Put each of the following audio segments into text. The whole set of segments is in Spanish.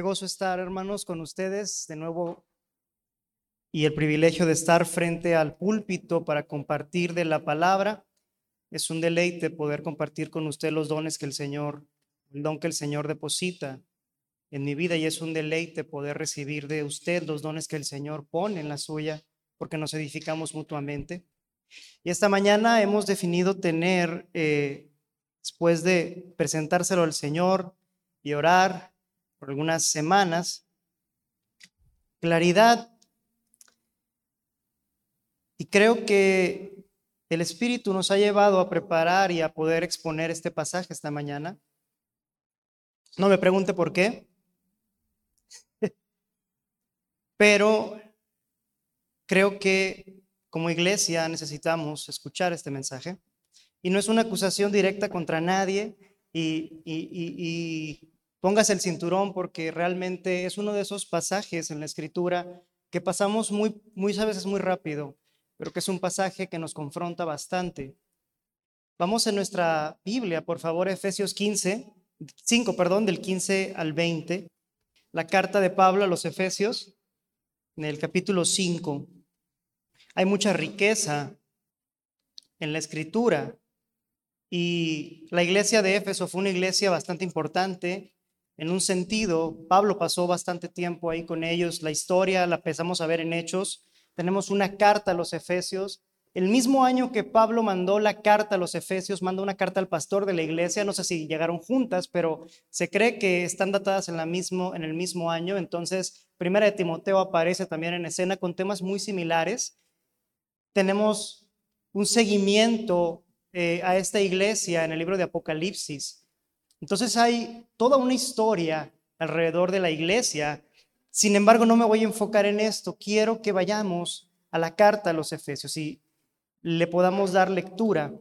Gozo estar, hermanos, con ustedes de nuevo y el privilegio de estar frente al púlpito para compartir de la palabra. Es un deleite poder compartir con usted los dones que el Señor, el don que el Señor deposita en mi vida y es un deleite poder recibir de usted los dones que el Señor pone en la suya porque nos edificamos mutuamente. Y esta mañana hemos definido tener, eh, después de presentárselo al Señor y orar algunas semanas, claridad. Y creo que el Espíritu nos ha llevado a preparar y a poder exponer este pasaje esta mañana. No me pregunte por qué, pero creo que como iglesia necesitamos escuchar este mensaje. Y no es una acusación directa contra nadie y, póngase el cinturón porque realmente es uno de esos pasajes en la escritura que pasamos muy, muy a veces muy rápido, pero que es un pasaje que nos confronta bastante. Vamos en nuestra Biblia, por favor, Efesios 15, 5, perdón, del 15 al 20, la carta de Pablo a los Efesios, en el capítulo 5. Hay mucha riqueza en la escritura y la iglesia de Éfeso fue una iglesia bastante importante. En un sentido, Pablo pasó bastante tiempo ahí con ellos. La historia la empezamos a ver en Hechos. Tenemos una carta a los Efesios. El mismo año que Pablo mandó la carta a los Efesios, mandó una carta al pastor de la iglesia. No sé si llegaron juntas, pero se cree que están datadas en, la mismo, en el mismo año. Entonces, Primera de Timoteo aparece también en escena con temas muy similares tenemos un seguimiento eh, a esta iglesia en el libro de Apocalipsis. Entonces hay toda una historia alrededor de la iglesia. Sin embargo, no me voy a enfocar en esto. Quiero que vayamos a la carta a los Efesios y le podamos dar lectura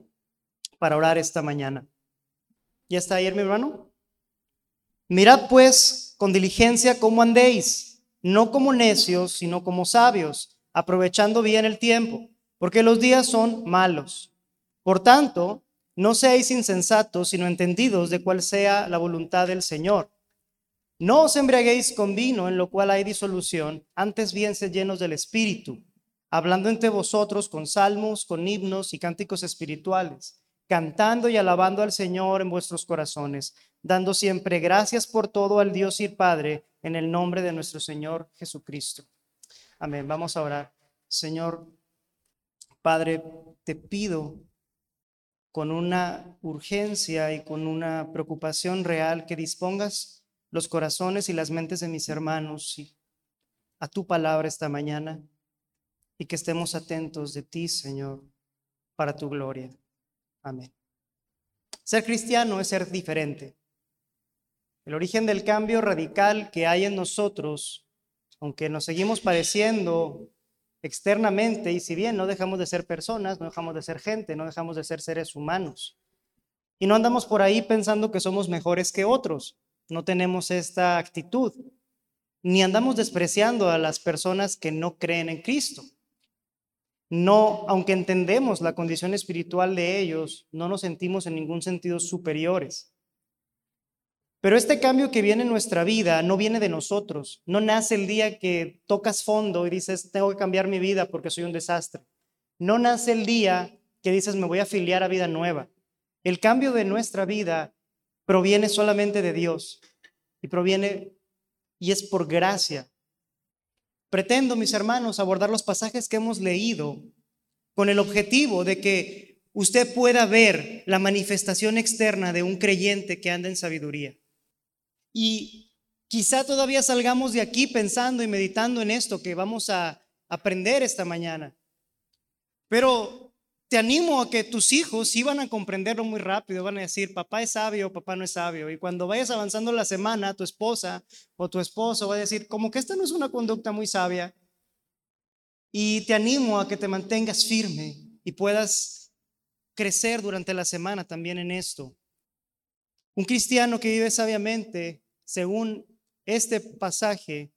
para orar esta mañana. ¿Ya está ayer, mi hermano? Mirad pues con diligencia cómo andéis, no como necios, sino como sabios, aprovechando bien el tiempo porque los días son malos. Por tanto, no seáis insensatos, sino entendidos de cuál sea la voluntad del Señor. No os embriaguéis con vino, en lo cual hay disolución, antes bien sed llenos del Espíritu, hablando entre vosotros con salmos, con himnos y cánticos espirituales, cantando y alabando al Señor en vuestros corazones, dando siempre gracias por todo al Dios y Padre, en el nombre de nuestro Señor Jesucristo. Amén. Vamos a orar. Señor, Padre, te pido con una urgencia y con una preocupación real que dispongas los corazones y las mentes de mis hermanos a tu palabra esta mañana y que estemos atentos de ti, Señor, para tu gloria. Amén. Ser cristiano es ser diferente. El origen del cambio radical que hay en nosotros, aunque nos seguimos pareciendo externamente y si bien no dejamos de ser personas, no dejamos de ser gente, no dejamos de ser seres humanos. Y no andamos por ahí pensando que somos mejores que otros, no tenemos esta actitud, ni andamos despreciando a las personas que no creen en Cristo. No, aunque entendemos la condición espiritual de ellos, no nos sentimos en ningún sentido superiores. Pero este cambio que viene en nuestra vida no viene de nosotros, no nace el día que tocas fondo y dices, tengo que cambiar mi vida porque soy un desastre. No nace el día que dices, me voy a afiliar a vida nueva. El cambio de nuestra vida proviene solamente de Dios y proviene y es por gracia. Pretendo, mis hermanos, abordar los pasajes que hemos leído con el objetivo de que usted pueda ver la manifestación externa de un creyente que anda en sabiduría. Y quizá todavía salgamos de aquí pensando y meditando en esto que vamos a aprender esta mañana. Pero te animo a que tus hijos iban a comprenderlo muy rápido, van a decir, papá es sabio, papá no es sabio. Y cuando vayas avanzando la semana, tu esposa o tu esposo va a decir, como que esta no es una conducta muy sabia. Y te animo a que te mantengas firme y puedas crecer durante la semana también en esto. Un cristiano que vive sabiamente según este pasaje,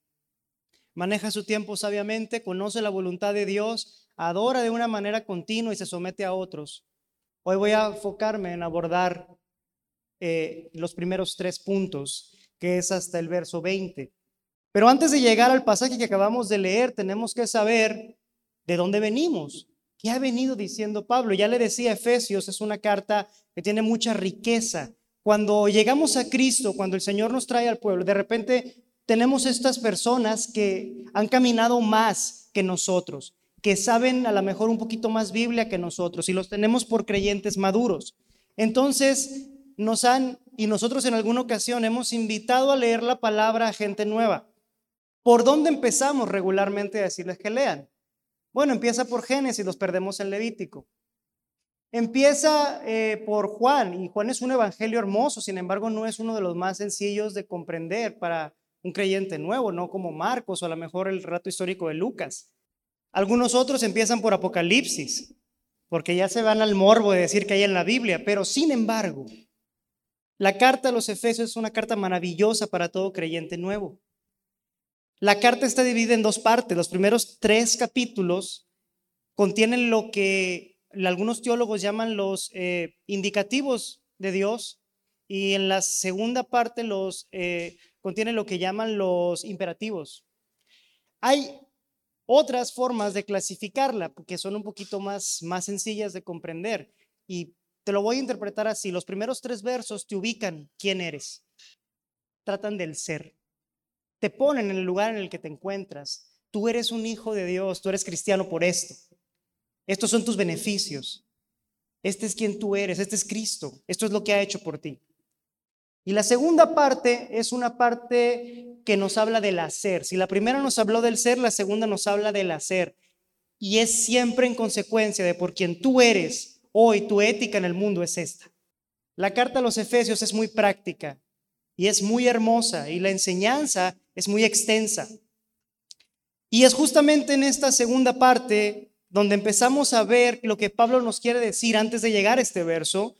maneja su tiempo sabiamente, conoce la voluntad de Dios, adora de una manera continua y se somete a otros. Hoy voy a enfocarme en abordar eh, los primeros tres puntos. que es hasta el verso 20. Pero antes de llegar al pasaje que acabamos de leer, tenemos que saber de dónde venimos. ¿Qué ha venido diciendo Pablo? Ya le decía Efesios, es una carta que tiene mucha riqueza. Cuando llegamos a Cristo, cuando el Señor nos trae al pueblo, de repente tenemos estas personas que han caminado más que nosotros, que saben a lo mejor un poquito más Biblia que nosotros y los tenemos por creyentes maduros. Entonces nos han, y nosotros en alguna ocasión hemos invitado a leer la palabra a gente nueva. ¿Por dónde empezamos regularmente a decirles que lean? Bueno, empieza por Génesis, los perdemos en Levítico. Empieza eh, por Juan, y Juan es un evangelio hermoso, sin embargo no es uno de los más sencillos de comprender para un creyente nuevo, no como Marcos o a lo mejor el relato histórico de Lucas. Algunos otros empiezan por Apocalipsis, porque ya se van al morbo de decir que hay en la Biblia, pero sin embargo, la carta a los Efesios es una carta maravillosa para todo creyente nuevo. La carta está dividida en dos partes. Los primeros tres capítulos contienen lo que algunos teólogos llaman los eh, indicativos de Dios y en la segunda parte los eh, contiene lo que llaman los imperativos. Hay otras formas de clasificarla que son un poquito más, más sencillas de comprender y te lo voy a interpretar así. Los primeros tres versos te ubican quién eres. Tratan del ser. Te ponen en el lugar en el que te encuentras. Tú eres un hijo de Dios, tú eres cristiano por esto. Estos son tus beneficios. Este es quien tú eres, este es Cristo. Esto es lo que ha hecho por ti. Y la segunda parte es una parte que nos habla del hacer. Si la primera nos habló del ser, la segunda nos habla del hacer. Y es siempre en consecuencia de por quien tú eres hoy, tu ética en el mundo es esta. La carta a los Efesios es muy práctica y es muy hermosa y la enseñanza es muy extensa. Y es justamente en esta segunda parte donde empezamos a ver lo que Pablo nos quiere decir antes de llegar a este verso.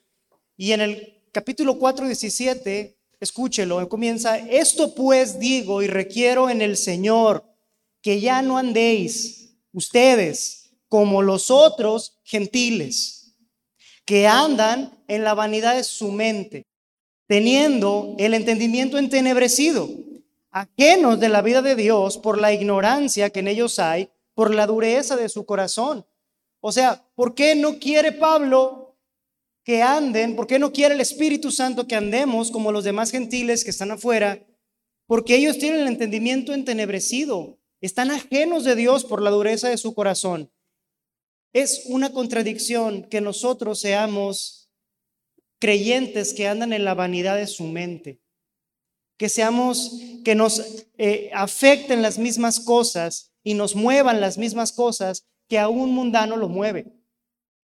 Y en el capítulo 4, 17, escúchelo, comienza, esto pues digo y requiero en el Señor que ya no andéis ustedes como los otros gentiles, que andan en la vanidad de su mente, teniendo el entendimiento entenebrecido, ajenos de la vida de Dios por la ignorancia que en ellos hay, por la dureza de su corazón. O sea, ¿por qué no quiere Pablo que anden, ¿por qué no quiere el Espíritu Santo que andemos como los demás gentiles que están afuera? Porque ellos tienen el entendimiento entenebrecido, están ajenos de Dios por la dureza de su corazón. Es una contradicción que nosotros seamos creyentes que andan en la vanidad de su mente, que seamos, que nos eh, afecten las mismas cosas y nos muevan las mismas cosas que a un mundano lo mueve.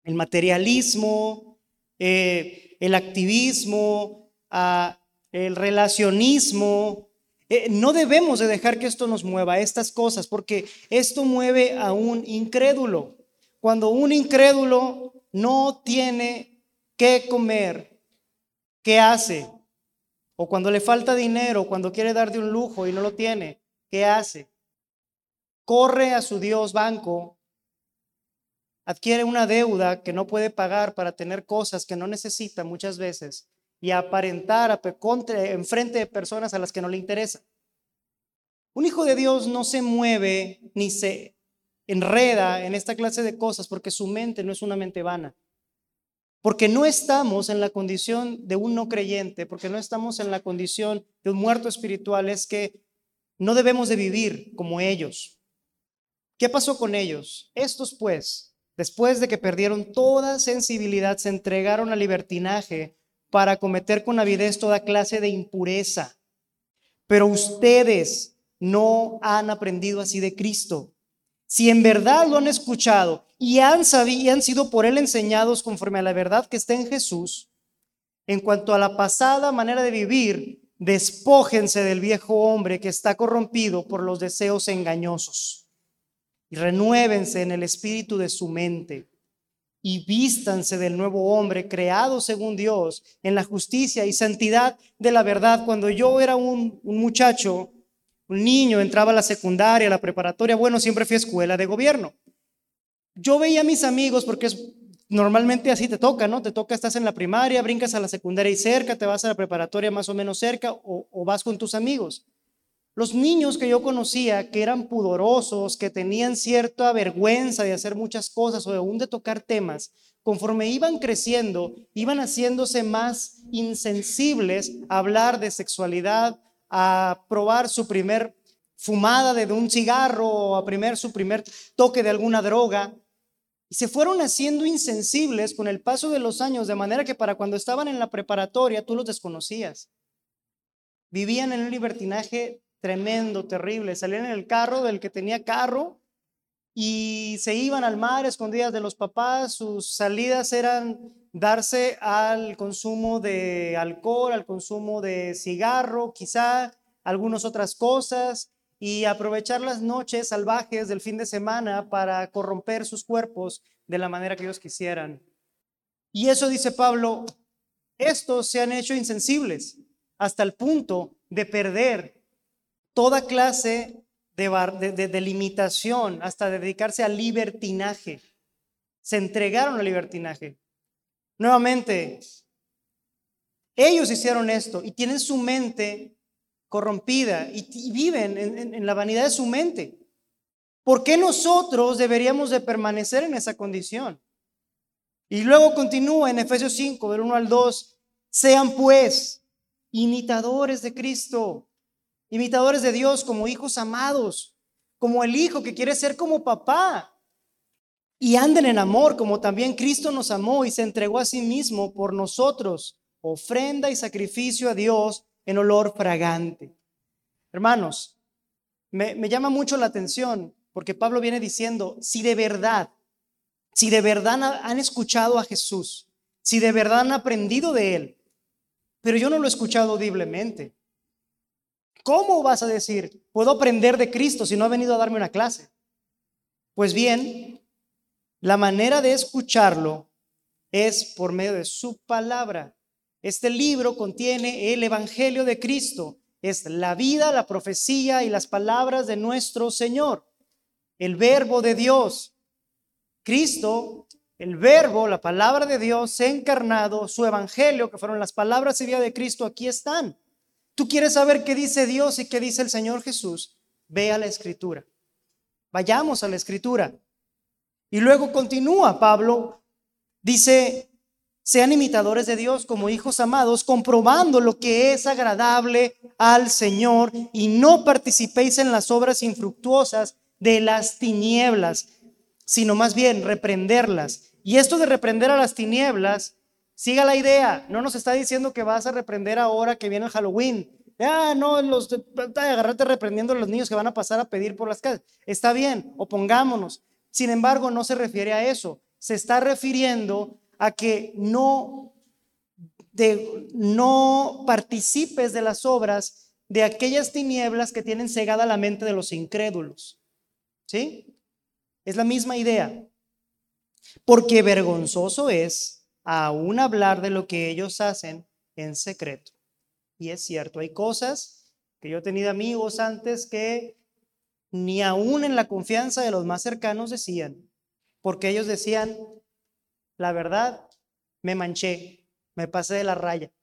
El materialismo, eh, el activismo, el relacionismo. Eh, no debemos de dejar que esto nos mueva, estas cosas, porque esto mueve a un incrédulo. Cuando un incrédulo no tiene que comer, ¿qué hace? O cuando le falta dinero, cuando quiere dar de un lujo y no lo tiene, ¿qué hace? Corre a su Dios banco adquiere una deuda que no puede pagar para tener cosas que no necesita muchas veces y aparentar en frente de personas a las que no le interesa. Un hijo de Dios no se mueve ni se enreda en esta clase de cosas porque su mente no es una mente vana. Porque no estamos en la condición de un no creyente, porque no estamos en la condición de un muerto espiritual, es que no debemos de vivir como ellos. ¿Qué pasó con ellos? Estos pues, Después de que perdieron toda sensibilidad, se entregaron al libertinaje para cometer con avidez toda clase de impureza. Pero ustedes no han aprendido así de Cristo. Si en verdad lo han escuchado y han, sabido, y han sido por él enseñados conforme a la verdad que está en Jesús, en cuanto a la pasada manera de vivir, despójense del viejo hombre que está corrompido por los deseos engañosos y renuévense en el espíritu de su mente y vístanse del nuevo hombre creado según Dios en la justicia y santidad de la verdad. Cuando yo era un, muchacho, un niño, entraba a la secundaria, a la preparatoria, bueno, siempre fui a escuela de gobierno. Yo veía a mis amigos porque normalmente así te toca, ¿no? Te toca, estás en la primaria, brincas a la secundaria y cerca, te vas a la preparatoria más o menos cerca o vas con tus amigos. Los niños que yo conocía, que eran pudorosos, que tenían cierta vergüenza de hacer muchas cosas o aún de tocar temas, conforme iban creciendo, iban haciéndose más insensibles a hablar de sexualidad, a probar su primer fumada de un cigarro o a primer, su primer toque de alguna droga. Y se fueron haciendo insensibles con el paso de los años, de manera que para cuando estaban en la preparatoria tú los desconocías. Vivían en un libertinaje tremendo, terrible. Salían en el carro del que tenía carro y se iban al mar escondidas de los papás. Sus salidas eran darse al consumo de alcohol, al consumo de cigarro, quizá algunas otras cosas y aprovechar las noches salvajes del fin de semana para corromper sus cuerpos de la manera que ellos quisieran. Y eso dice Pablo, estos se han hecho insensibles hasta el punto de perder toda clase de, limitación, hasta dedicarse al libertinaje. Se entregaron al libertinaje. Nuevamente, ellos hicieron esto y tienen su mente corrompida y, viven en, la vanidad de su mente. ¿Por qué nosotros deberíamos de permanecer en esa condición? Y luego continúa en Efesios 5, del 1 al 2, sean pues imitadores de Cristo, imitadores de Dios como hijos amados, como el hijo que quiere ser como papá. Y anden en amor como también Cristo nos amó y se entregó a sí mismo por nosotros, ofrenda y sacrificio a Dios en olor fragante. Hermanos, me, llama mucho la atención porque Pablo viene diciendo, si de verdad, si de verdad han escuchado a Jesús, si de verdad han aprendido de Él, pero yo no lo he escuchado audiblemente. ¿Cómo vas a decir, puedo aprender de Cristo si no ha venido a darme una clase? Pues bien, la manera de escucharlo es por medio de su palabra. Este libro contiene el Evangelio de Cristo. Es la vida, la profecía y las palabras de nuestro Señor. El verbo de Dios. Cristo, el verbo, la palabra de Dios, encarnado, su Evangelio, que fueron las palabras y vida de Cristo, aquí están. Tú quieres saber qué dice Dios y qué dice el Señor Jesús. Ve a la escritura. Vayamos a la escritura. Y luego continúa Pablo, dice, sean imitadores de Dios como hijos amados, comprobando lo que es agradable al Señor y no participéis en las obras infructuosas de las tinieblas, sino más bien reprenderlas. Y esto de reprender a las tinieblas, siga la idea, no nos está diciendo que vas a reprender ahora que viene el Halloween. Ah, no, los, agarrarte reprendiendo a los niños que van a pasar a pedir por las calles. Está bien, opongámonos. Sin embargo, no se refiere a eso. Se está refiriendo a que no, de, no participes de las obras de aquellas tinieblas que tienen cegada la mente de los incrédulos. ¿Sí? Es la misma idea. Porque vergonzoso es aún hablar de lo que ellos hacen en secreto. Y es cierto, hay cosas que yo he tenido amigos antes que ni aún en la confianza de los más cercanos decían, porque ellos decían, la verdad, me manché, me pasé de la raya.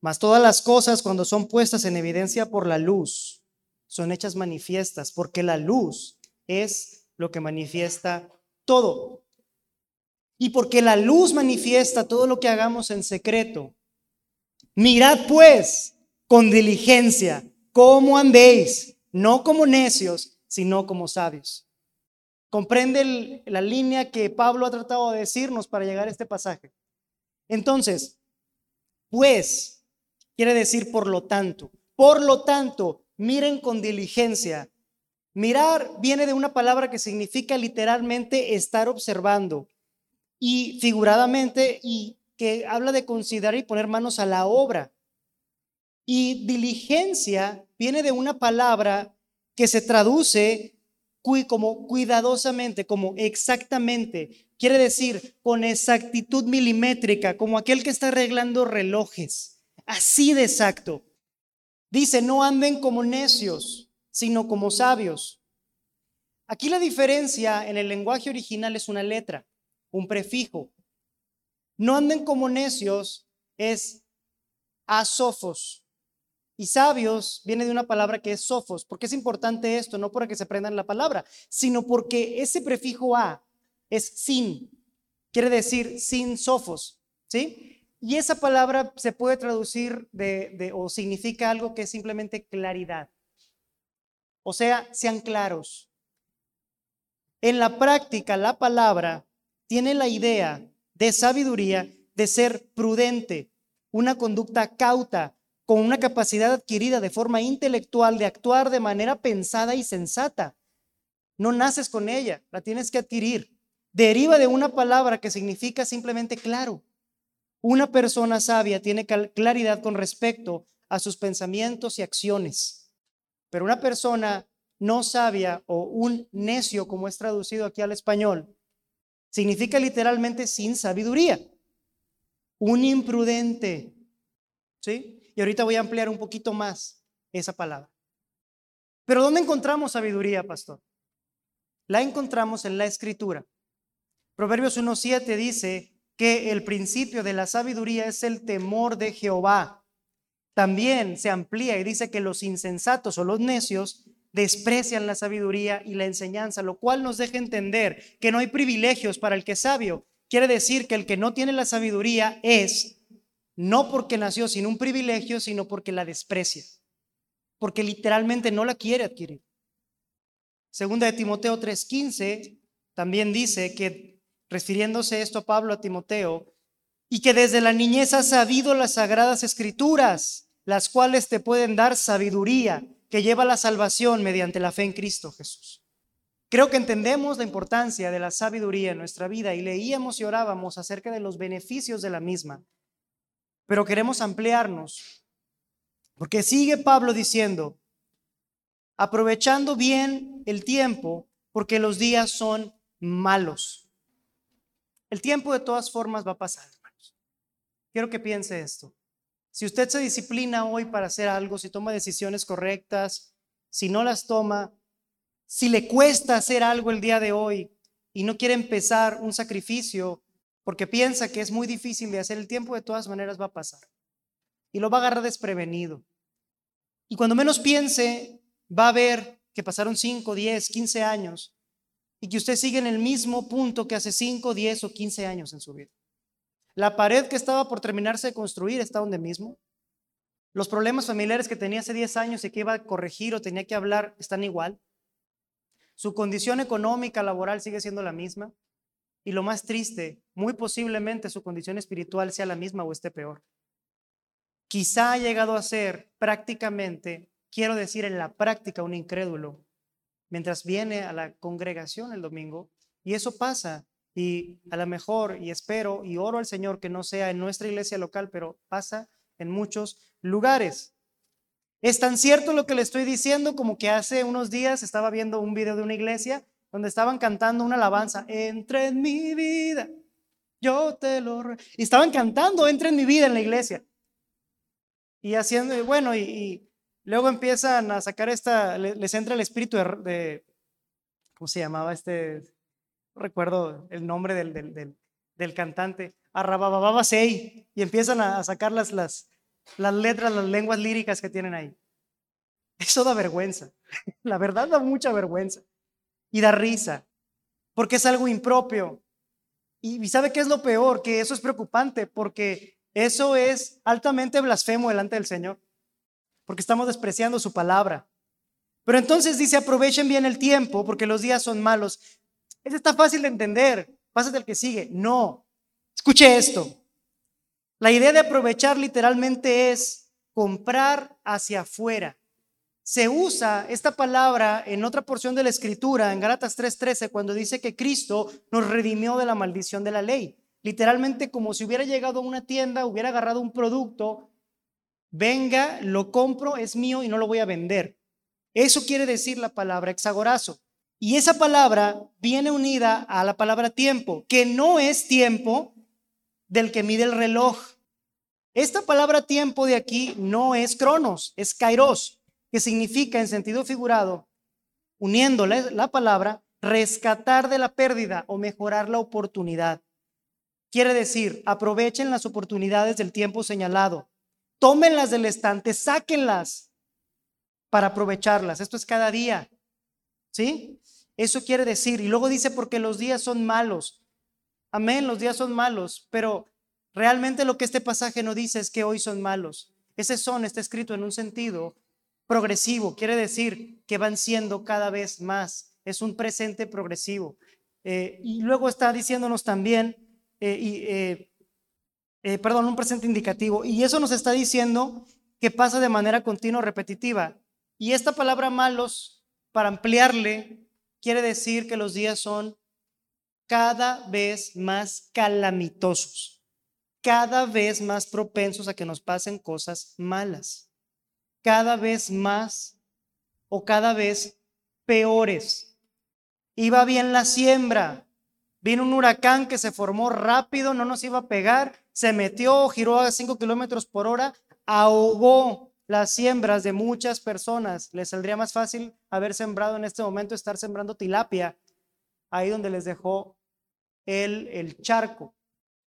Mas todas las cosas cuando son puestas en evidencia por la luz, son hechas manifiestas, porque la luz es lo que manifiesta todo. Y porque la luz manifiesta todo lo que hagamos en secreto. Mirad pues con diligencia cómo andéis, no como necios, sino como sabios. Comprende la línea que Pablo ha tratado de decirnos para llegar a este pasaje. Entonces, pues, quiere decir por lo tanto. Por lo tanto, miren con diligencia. Mirar viene de una palabra que significa literalmente estar observando y figuradamente y que habla de considerar y poner manos a la obra. Y diligencia viene de una palabra que se traduce como cuidadosamente, como exactamente. Quiere decir con exactitud milimétrica, como aquel que está arreglando relojes. Así de exacto. Dice, no anden como necios, sino como sabios. Aquí la diferencia en el lenguaje original es una letra. Un prefijo. No anden como necios es asofos. Y sabios viene de una palabra que es sofos. ¿Por qué es importante esto? No para que se aprendan la palabra, sino porque ese prefijo a es sin. Quiere decir sin sofos. ¿Sí? Y esa palabra se puede traducir de, o significa algo que es simplemente claridad. O sea, sean claros. En la práctica, la palabra tiene la idea de sabiduría de ser prudente, una conducta cauta, con una capacidad adquirida de forma intelectual de actuar de manera pensada y sensata. No naces con ella, la tienes que adquirir. Deriva de una palabra que significa simplemente claro. Una persona sabia tiene claridad con respecto a sus pensamientos y acciones. Pero una persona no sabia o un necio, como es traducido aquí al español, significa literalmente sin sabiduría. Un imprudente. ¿Sí? Y ahorita voy a ampliar un poquito más esa palabra. Pero ¿dónde encontramos sabiduría, pastor? La encontramos en la escritura. Proverbios 1.7 dice que el principio de la sabiduría es el temor de Jehová. También se amplía y dice que los insensatos o los necios desprecian la sabiduría y la enseñanza, lo cual nos deja entender que no hay privilegios para el que es sabio. Quiere decir que el que no tiene la sabiduría es no porque nació sin un privilegio, sino porque la desprecia, porque literalmente no la quiere adquirir. Segunda de Timoteo 3:15 también dice que, refiriéndose esto a Pablo a Timoteo, y que desde la niñez ha sabido las sagradas escrituras, las cuales te pueden dar sabiduría que lleva la salvación mediante la fe en Cristo Jesús. Creo que entendemos la importancia de la sabiduría en nuestra vida y leíamos y orábamos acerca de los beneficios de la misma pero queremos ampliarnos, porque sigue Pablo diciendo, aprovechando bien el tiempo, porque los días son malos. El tiempo de todas formas va a pasar, hermanos. Quiero que piense esto. Si usted se disciplina hoy para hacer algo, si toma decisiones correctas, si no las toma, si le cuesta hacer algo el día de hoy y no quiere empezar un sacrificio, porque piensa que es muy difícil de hacer, el tiempo de todas maneras va a pasar. Y lo va a agarrar desprevenido. Y cuando menos piense, va a ver que pasaron 5, 10, 15 años y que usted sigue en el mismo punto que hace 5, 10 o 15 años en su vida. La pared que estaba por terminarse de construir está donde mismo. Los problemas familiares que tenía hace 10 años y que iba a corregir o tenía que hablar están igual. Su condición económica, laboral sigue siendo la misma. Y lo más triste, muy posiblemente su condición espiritual sea la misma o esté peor. Quizá ha llegado a ser prácticamente, quiero decir en la práctica, un incrédulo, mientras viene a la congregación el domingo. Y eso pasa. Y a lo mejor, y espero y oro al Señor que no sea en nuestra iglesia local, pero pasa en muchos lugares. Es tan cierto lo que le estoy diciendo como que hace unos días estaba viendo un video de una iglesia donde estaban cantando una alabanza, entra en mi vida, yo te lo... Y estaban cantando, entra en mi vida en la iglesia. Y haciendo, bueno, y, luego empiezan a sacar esta, les entra el espíritu de, ¿cómo se llamaba este? Recuerdo el nombre del, del, del, cantante, Arrabababasei, y empiezan a sacar las, las, las letras, las lenguas líricas que tienen ahí. Eso da vergüenza. La verdad da mucha vergüenza y da risa, porque es algo impropio. Y, ¿sabe qué es lo peor? Que eso es preocupante, porque eso es altamente blasfemo delante del Señor, porque estamos despreciando su palabra. Pero entonces dice, aprovechen bien el tiempo, porque los días son malos. Eso está fácil de entender. Pásate el que sigue. No. Escuche esto. La idea de aprovechar literalmente es comprar hacia afuera se usa esta palabra en otra porción de la escritura, en Gálatas 3:13, cuando dice que Cristo nos redimió de la maldición de la ley. Literalmente como si hubiera llegado a una tienda, hubiera agarrado un producto, venga, lo compro, es mío y no lo voy a vender. Eso quiere decir la palabra exagorazo. Y esa palabra viene unida a la palabra tiempo, que no es tiempo del que mide el reloj. Esta palabra tiempo de aquí no es cronos, es kairos que significa en sentido figurado, uniendo la, palabra, rescatar de la pérdida o mejorar la oportunidad. Quiere decir, aprovechen las oportunidades del tiempo señalado, tómenlas del estante, sáquenlas para aprovecharlas. Esto es cada día. ¿Sí? Eso quiere decir, y luego dice porque los días son malos. Amén, los días son malos, pero realmente lo que este pasaje no dice es que hoy son malos. Ese son está escrito en un sentido progresivo, quiere decir que van siendo cada vez más. Es un presente progresivo. Eh, y luego está diciéndonos también, eh, eh, perdón, un presente indicativo. Y eso nos está diciendo que pasa de manera continua, repetitiva. Y esta palabra malos, para ampliarle, quiere decir que los días son cada vez más calamitosos, cada vez más propensos a que nos pasen cosas malas, cada vez más o cada vez peores. Iba bien la siembra, vino un huracán que se formó rápido, no nos iba a pegar, se metió, giró a 5 kilómetros por hora, ahogó las siembras de muchas personas. Les saldría más fácil haber sembrado en este momento, estar sembrando tilapia, ahí donde les dejó el, el charco.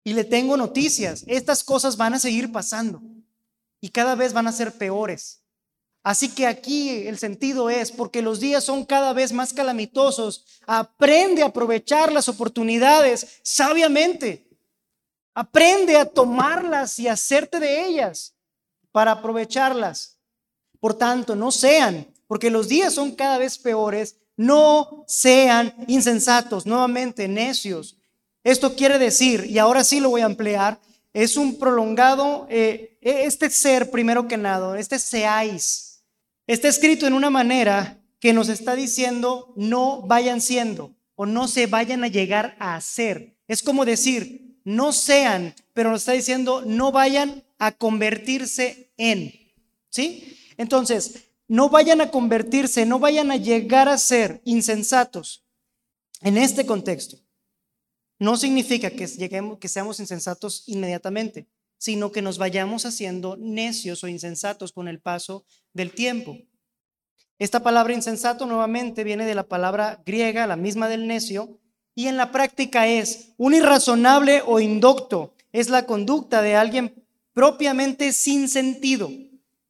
Y le tengo noticias, estas cosas van a seguir pasando y cada vez van a ser peores. Así que aquí el sentido es, porque los días son cada vez más calamitosos, aprende a aprovechar las oportunidades sabiamente. Aprende a tomarlas y hacerte de ellas para aprovecharlas. Por tanto, no sean, porque los días son cada vez peores, no sean insensatos, nuevamente necios, esto quiere decir, y ahora sí lo voy a emplear, es un prolongado, eh, este ser primero que nada, este seáis, está escrito en una manera que nos está diciendo no vayan siendo o no se vayan a llegar a hacer. Es como decir, no sean, pero nos está diciendo no vayan a convertirse en. ¿Sí? Entonces, no vayan a convertirse, no vayan a llegar a ser insensatos en este contexto no significa que, lleguemos, que seamos insensatos inmediatamente, sino que nos vayamos haciendo necios o insensatos con el paso del tiempo. Esta palabra insensato nuevamente viene de la palabra griega, la misma del necio, y en la práctica es un irrazonable o indocto. Es la conducta de alguien propiamente sin sentido.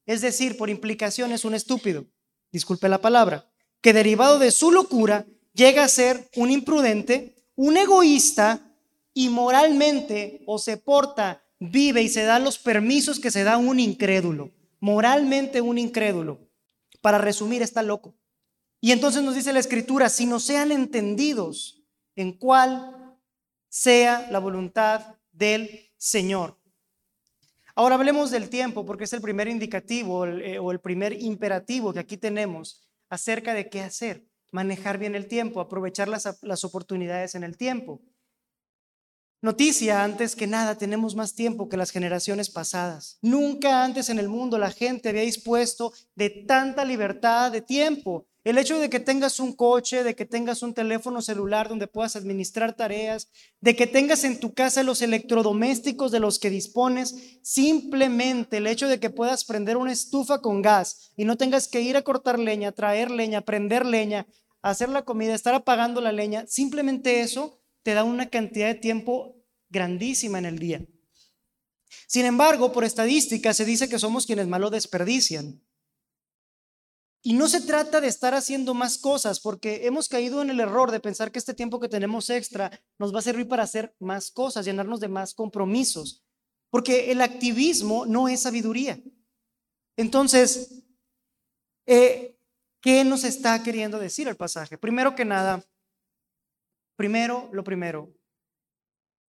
Es decir, por implicación es un estúpido, disculpe la palabra, que derivado de su locura llega a ser un imprudente un egoísta y moralmente o se porta, vive y se da los permisos que se da un incrédulo. Moralmente un incrédulo. Para resumir, está loco. Y entonces nos dice la escritura, si no sean entendidos en cuál sea la voluntad del Señor. Ahora hablemos del tiempo, porque es el primer indicativo eh, o el primer imperativo que aquí tenemos acerca de qué hacer manejar bien el tiempo, aprovechar las, oportunidades en el tiempo. Noticia, antes que nada, tenemos más tiempo que las generaciones pasadas. Nunca antes en el mundo la gente había dispuesto de tanta libertad de tiempo. El hecho de que tengas un coche, de que tengas un teléfono celular donde puedas administrar tareas, de que tengas en tu casa los electrodomésticos de los que dispones, simplemente el hecho de que puedas prender una estufa con gas y no tengas que ir a cortar leña, traer leña, prender leña, hacer la comida, estar apagando la leña, simplemente eso te da una cantidad de tiempo grandísima en el día. Sin embargo, por estadística se dice que somos quienes más lo desperdician. Y no se trata de estar haciendo más cosas, porque hemos caído en el error de pensar que este tiempo que tenemos extra nos va a servir para hacer más cosas, llenarnos de más compromisos, porque el activismo no es sabiduría. Entonces, eh, ¿Qué nos está queriendo decir el pasaje? Primero que nada, primero lo primero,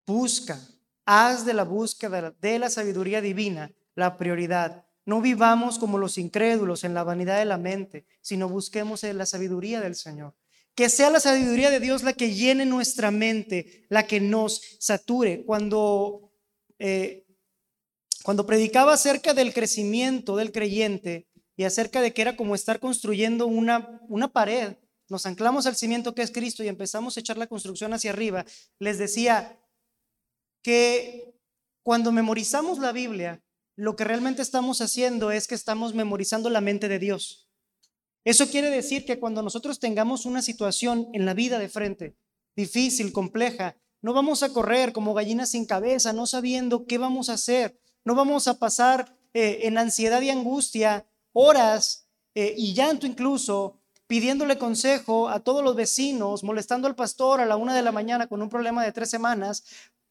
busca, haz de la búsqueda de la sabiduría divina la prioridad. No vivamos como los incrédulos en la vanidad de la mente, sino busquemos la sabiduría del Señor. Que sea la sabiduría de Dios la que llene nuestra mente, la que nos sature. Cuando, eh, cuando predicaba acerca del crecimiento del creyente, y acerca de que era como estar construyendo una, una pared. Nos anclamos al cimiento que es Cristo y empezamos a echar la construcción hacia arriba. Les decía que cuando memorizamos la Biblia, lo que realmente estamos haciendo es que estamos memorizando la mente de Dios. Eso quiere decir que cuando nosotros tengamos una situación en la vida de frente, difícil, compleja, no vamos a correr como gallinas sin cabeza, no sabiendo qué vamos a hacer. No vamos a pasar eh, en ansiedad y angustia horas eh, y llanto incluso, pidiéndole consejo a todos los vecinos, molestando al pastor a la una de la mañana con un problema de tres semanas,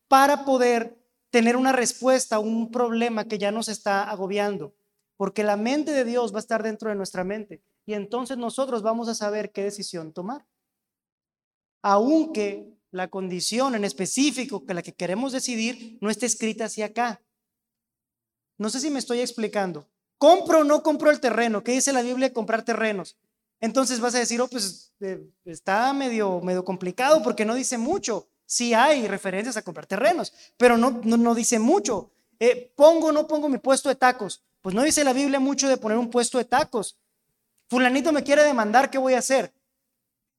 para poder tener una respuesta a un problema que ya nos está agobiando. Porque la mente de Dios va a estar dentro de nuestra mente y entonces nosotros vamos a saber qué decisión tomar. Aunque la condición en específico que la que queremos decidir no esté escrita hacia acá. No sé si me estoy explicando. ¿Compro o no compro el terreno? ¿Qué dice la Biblia comprar terrenos? Entonces vas a decir, oh, pues eh, está medio, medio complicado porque no dice mucho. Sí hay referencias a comprar terrenos, pero no, no, dice mucho. Eh, ¿Pongo o no pongo mi puesto de tacos? Pues no dice la Biblia mucho de poner un puesto de tacos. Fulanito me quiere demandar, ¿qué voy a hacer?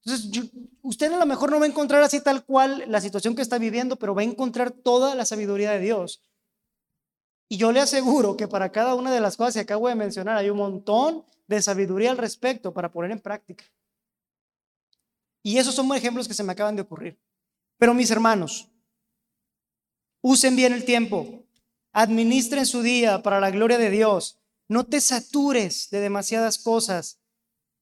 Entonces, usted a lo mejor no va a encontrar así tal cual la situación que está viviendo, pero va a encontrar toda la sabiduría de Dios. Y yo le aseguro que para cada una de las cosas que acabo de mencionar hay un montón de sabiduría al respecto para poner en práctica. Y esos son ejemplos que se me acaban de ocurrir. Pero mis hermanos, usen bien el tiempo, administren su día para la gloria de Dios, no te satures de demasiadas cosas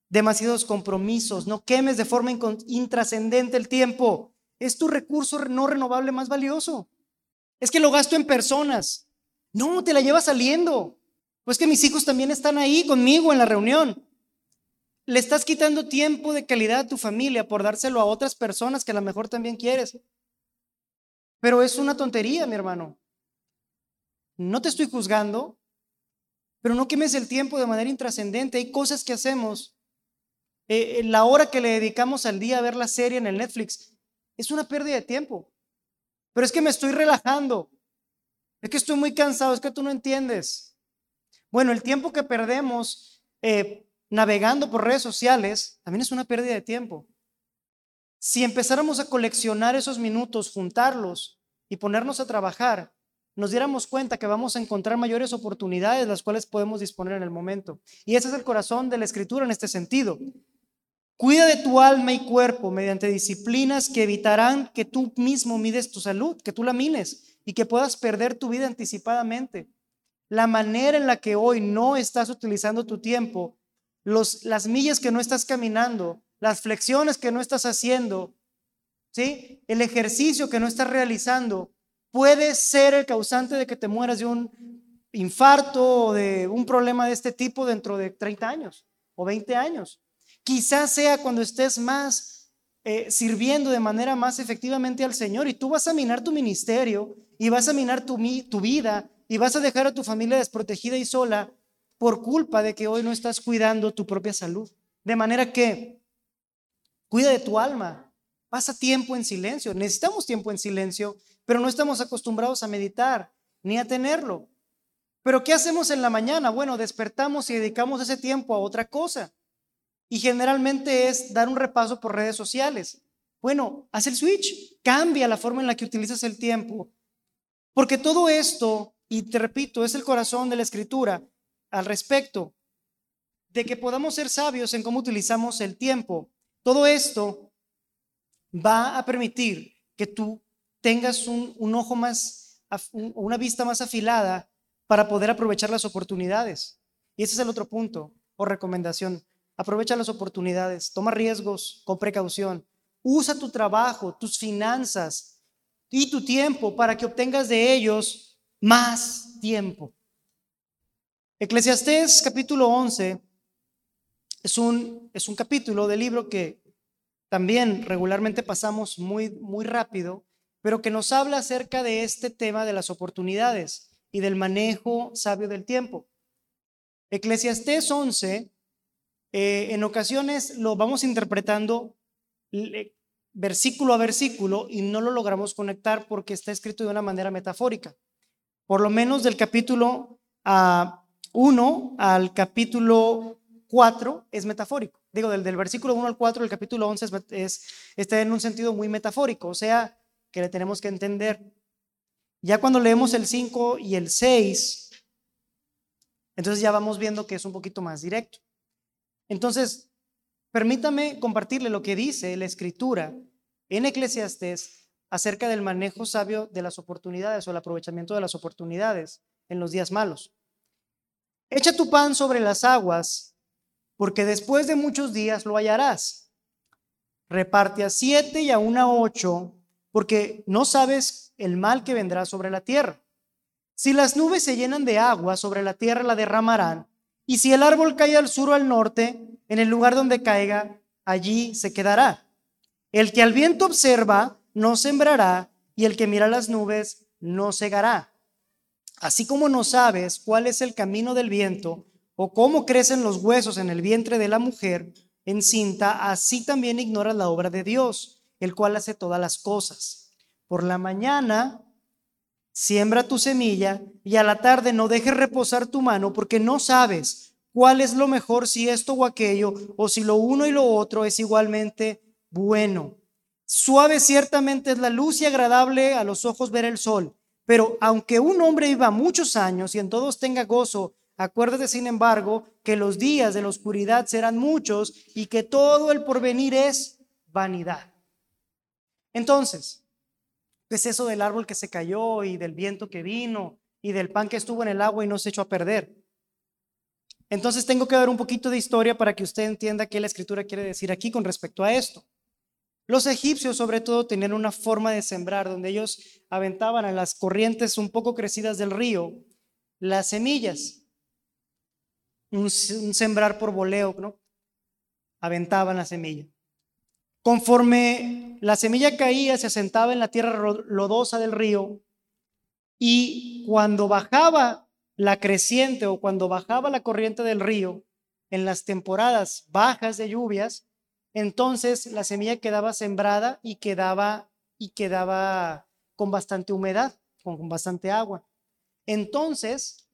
demasiados compromisos, no quemes de forma intrascendente el tiempo. Es tu recurso no renovable más valioso. Es que lo gasto en personas. No, te la llevas saliendo. Pues que mis hijos también están ahí conmigo en la reunión. Le estás quitando tiempo de calidad a tu familia por dárselo a otras personas que a lo mejor también quieres. Pero es una tontería, mi hermano. No te estoy juzgando, pero no quemes el tiempo de manera intrascendente. Hay cosas que hacemos eh, la hora que le dedicamos al día a ver la serie en el Netflix, es una pérdida de tiempo. Pero es que me estoy relajando. Es que estoy muy cansado, es que tú no entiendes. Bueno, el tiempo que perdemos eh, navegando por redes sociales también es una pérdida de tiempo. Si empezáramos a coleccionar esos minutos, juntarlos y ponernos a trabajar, nos diéramos cuenta que vamos a encontrar mayores oportunidades las cuales podemos disponer en el momento. Y ese es el corazón de la escritura en este sentido. Cuida de tu alma y cuerpo mediante disciplinas que evitarán que tú mismo mides tu salud, que tú la mines y que puedas perder tu vida anticipadamente. La manera en la que hoy no estás utilizando tu tiempo, las millas que no estás caminando, las flexiones que no estás haciendo, ¿sí? el ejercicio que no estás realizando, puede ser el causante de que te mueras de un infarto o de un problema de este tipo dentro de 30 años o 20 años. Quizás sea cuando estés más eh, sirviendo de manera más efectivamente al Señor y tú vas a minar tu ministerio y vas a minar tu vida y vas a dejar a tu familia desprotegida y sola por culpa de que hoy no estás cuidando tu propia salud. De manera que cuida de tu alma, pasa tiempo en silencio. Necesitamos tiempo en silencio, pero no estamos acostumbrados a meditar ni a tenerlo. Pero ¿qué hacemos en la mañana? Bueno, despertamos y dedicamos ese tiempo a otra cosa. Y generalmente es dar un repaso por redes sociales. Bueno, haz el switch, cambia la forma en la que utilizas el tiempo. Porque todo esto, y te repito, es el corazón de la escritura al respecto de que podamos ser sabios en cómo utilizamos el tiempo. Todo esto va a permitir que tú tengas un, ojo más, una vista más afilada para poder aprovechar las oportunidades. Y ese es el otro punto o recomendación. Aprovecha las oportunidades, toma riesgos con precaución. Usa tu trabajo, tus finanzas y tu tiempo para que obtengas de ellos más tiempo. Eclesiastés capítulo 11 es un, es un capítulo del libro que también regularmente pasamos muy, muy rápido, pero que nos habla acerca de este tema de las oportunidades y del manejo sabio del tiempo. Eclesiastés 11 eh, en ocasiones lo vamos interpretando versículo a versículo y no lo logramos conectar porque está escrito de una manera metafórica. Por lo menos del capítulo 1 al capítulo 4 es metafórico. Digo, del, versículo 1 al 4 del capítulo 11 es, está en un sentido muy metafórico, o sea, que le tenemos que entender. Ya cuando leemos el 5 y el 6, entonces ya vamos viendo que es un poquito más directo. Entonces, permítame compartirle lo que dice la escritura en Eclesiastés acerca del manejo sabio de las oportunidades o el aprovechamiento de las oportunidades en los días malos. Echa tu pan sobre las aguas, porque después de muchos días lo hallarás. Reparte a siete y a una ocho, porque no sabes el mal que vendrá sobre la tierra. Si las nubes se llenan de agua, sobre la tierra la derramarán, y si el árbol cae al sur o al norte, en el lugar donde caiga, allí se quedará. El que al viento observa, no sembrará, y el que mira las nubes, no cegará. Así como no sabes cuál es el camino del viento, o cómo crecen los huesos en el vientre de la mujer encinta, así también ignoras la obra de Dios, el cual hace todas las cosas. Por la mañana siembra tu semilla y a la tarde no dejes reposar tu mano porque no sabes cuál es lo mejor, si esto o aquello, o si lo uno y lo otro es igualmente bueno. Suave ciertamente es la luz y agradable a los ojos ver el sol, pero aunque un hombre viva muchos años y en todos tenga gozo, acuérdate sin embargo que los días de la oscuridad serán muchos y que todo el porvenir es vanidad. Entonces, ¿qué es eso del árbol que se cayó y del viento que vino y del pan que estuvo en el agua y no se echó a perder? Entonces tengo que dar un poquito de historia para que usted entienda qué la escritura quiere decir aquí con respecto a esto. Los egipcios sobre todo tenían una forma de sembrar donde ellos aventaban a las corrientes un poco crecidas del río las semillas. Un, sembrar por voleo, ¿no? Aventaban la semilla. Conforme la semilla caía, se asentaba en la tierra lodosa del río y cuando bajaba la creciente o cuando bajaba la corriente del río en las temporadas bajas de lluvias, entonces la semilla quedaba sembrada y quedaba, y quedaba con bastante humedad, con bastante agua. Entonces,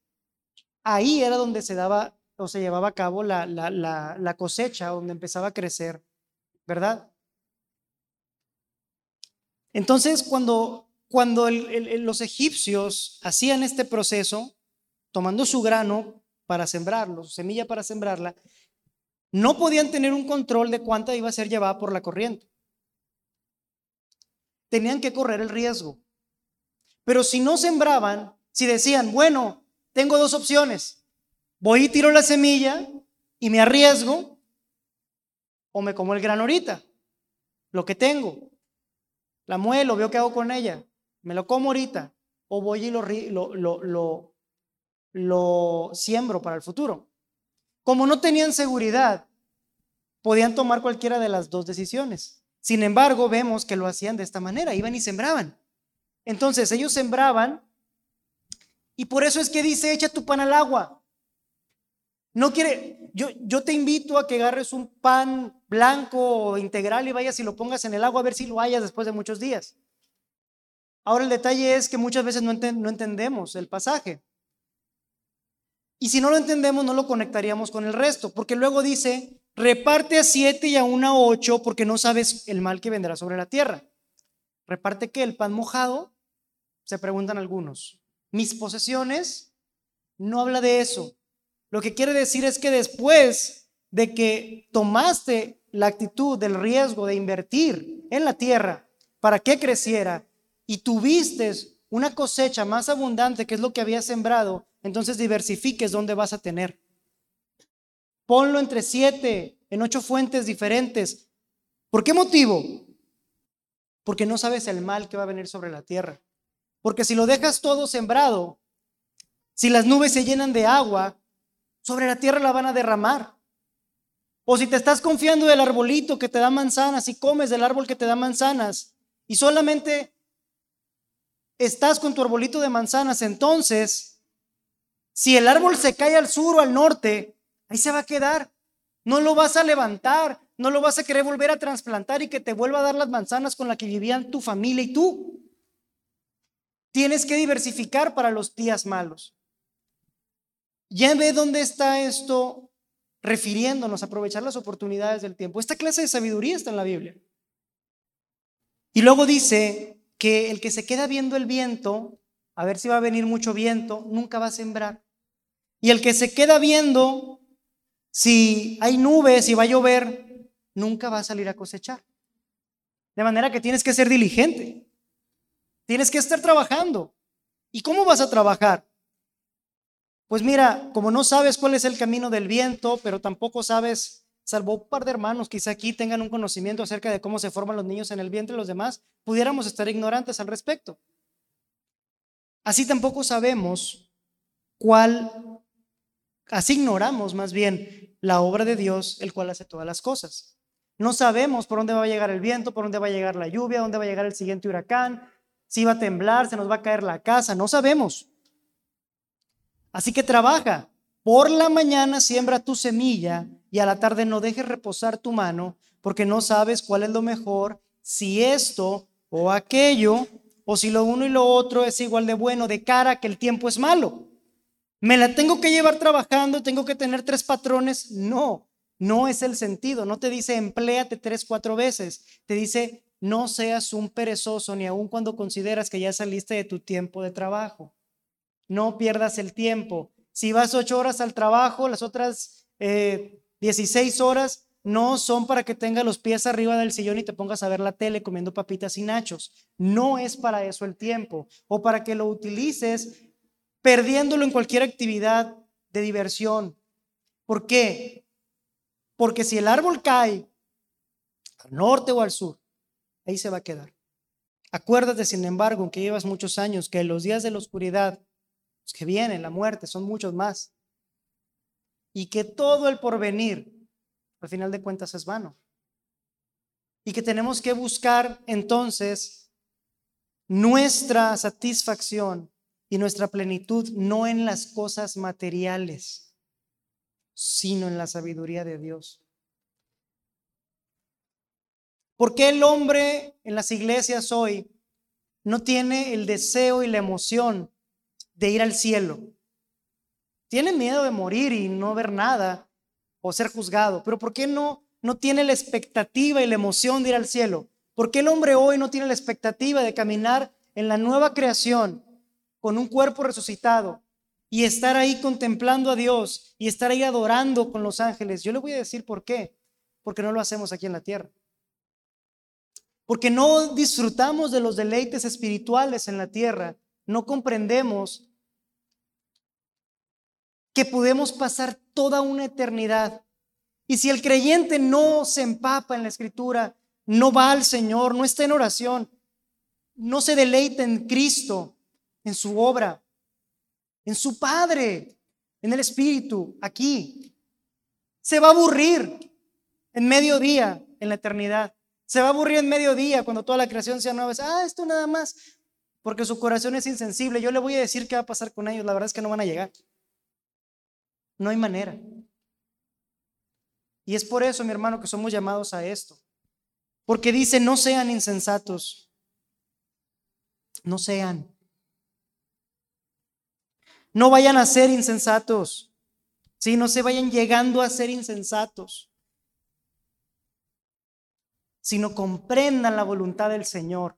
ahí era donde se daba o se llevaba a cabo la, cosecha, donde empezaba a crecer, ¿verdad? Entonces, cuando, cuando los egipcios hacían este proceso, tomando su grano para sembrarlo, su semilla para sembrarla, no podían tener un control de cuánta iba a ser llevada por la corriente. Tenían que correr el riesgo. Pero si no sembraban, si decían, bueno, tengo dos opciones, voy y tiro la semilla y me arriesgo, o me como el grano ahorita, lo que tengo, la muelo, veo qué hago con ella, me lo como ahorita, o voy y lo, lo, siembro para el futuro. Como no tenían seguridad, podían tomar cualquiera de las dos decisiones. Sin embargo, vemos que lo hacían de esta manera, iban y sembraban. Entonces ellos sembraban y por eso es que dice, echa tu pan al agua. No quiere, yo, yo te invito a que agarres un pan blanco integral y vayas y lo pongas en el agua a ver si lo hayas después de muchos días. Ahora el detalle es que muchas veces no entendemos el pasaje. Y si no lo entendemos, no lo conectaríamos con el resto, porque luego dice, reparte a siete y a una ocho, porque no sabes el mal que vendrá sobre la tierra. ¿Reparte qué? ¿El pan mojado? Se preguntan algunos. Mis posesiones no habla de eso. Lo que quiere decir es que después de que tomaste la actitud del riesgo de invertir en la tierra para que creciera y tuviste una cosecha más abundante, que es lo que había sembrado, entonces diversifiques dónde vas a tener. Ponlo entre siete, en ocho fuentes diferentes. ¿Por qué motivo? Porque no sabes el mal que va a venir sobre la tierra. Porque si lo dejas todo sembrado, si las nubes se llenan de agua, sobre la tierra la van a derramar. O si te estás confiando del arbolito que te da manzanas y comes del árbol que te da manzanas y solamente estás con tu arbolito de manzanas, entonces si el árbol se cae al sur o al norte, ahí se va a quedar. No lo vas a levantar, no lo vas a querer volver a trasplantar y que te vuelva a dar las manzanas con las que vivían tu familia y tú. Tienes que diversificar para los días malos. Ya ve dónde está esto refiriéndonos a aprovechar las oportunidades del tiempo. Esta clase de sabiduría está en la Biblia. Y luego dice que el que se queda viendo el viento, a ver si va a venir mucho viento, nunca va a sembrar. Y el que se queda viendo Si hay nubes y va a llover, nunca va a salir a cosechar. De manera que tienes que ser diligente. Tienes que estar trabajando. ¿Y cómo vas a trabajar? Pues mira, como no sabes cuál es el camino del viento, pero tampoco sabes, salvo un par de hermanos, quizá aquí tengan un conocimiento acerca de cómo se forman los niños en el vientre, los demás pudiéramos estar ignorantes al respecto. Así tampoco sabemos cuál, así ignoramos más bien la obra de Dios, el cual hace todas las cosas. No sabemos por dónde va a llegar el viento, por dónde va a llegar la lluvia, dónde va a llegar el siguiente huracán, si va a temblar, se nos va a caer la casa, no sabemos. Así que trabaja. Por la mañana siembra tu semilla y a la tarde no dejes reposar tu mano, porque no sabes cuál es lo mejor, si esto o aquello, o si lo uno y lo otro es igual de bueno de cara que el tiempo es malo. ¿Me la tengo que llevar trabajando? ¿Tengo que tener tres patrones? No, no es el sentido. No te dice empléate tres, cuatro veces. Te dice no seas un perezoso ni aun cuando consideras que ya saliste de tu tiempo de trabajo. No pierdas el tiempo. Si vas ocho horas al trabajo, las otras eh, 16 horas no son para que tengas los pies arriba del sillón y te pongas a ver la tele comiendo papitas y nachos. No es para eso el tiempo. O para que lo utilices perdiéndolo en cualquier actividad de diversión. ¿Por qué? Porque si el árbol cae al norte o al sur, ahí se va a quedar. Acuérdate, sin embargo, aunque llevas muchos años, que los días de la oscuridad, los que vienen, la muerte, son muchos más. Y que todo el porvenir al final de cuentas es vano. Y que tenemos que buscar entonces nuestra satisfacción y nuestra plenitud no en las cosas materiales, sino en la sabiduría de Dios. ¿Por qué el hombre en las iglesias hoy no tiene el deseo y la emoción de ir al cielo? Tiene miedo de morir y no ver nada o ser juzgado. Pero ¿por qué no, no tiene la expectativa y la emoción de ir al cielo? ¿Por qué el hombre hoy no tiene la expectativa de caminar en la nueva creación con un cuerpo resucitado y estar ahí contemplando a Dios y estar ahí adorando con los ángeles? Yo le voy a decir por qué. Porque no lo hacemos aquí en la tierra. Porque no disfrutamos de los deleites espirituales en la tierra. No comprendemos que podemos pasar toda una eternidad. Y si el creyente no se empapa en la escritura, no va al Señor, no está en oración, no se deleita en Cristo, en su obra, en su Padre, en el Espíritu, aquí, se va a aburrir en mediodía en la eternidad. Se va a aburrir en mediodía cuando toda la creación sea nueva. Ah, esto nada más, porque su corazón es insensible. Yo le voy a decir qué va a pasar con ellos. La verdad es que no van a llegar. No hay manera. Y es por eso, mi hermano, que somos llamados a esto. Porque dice, no sean insensatos. No sean. No vayan a ser insensatos. Sí, no se vayan llegando a ser insensatos. Sino comprendan la voluntad del Señor.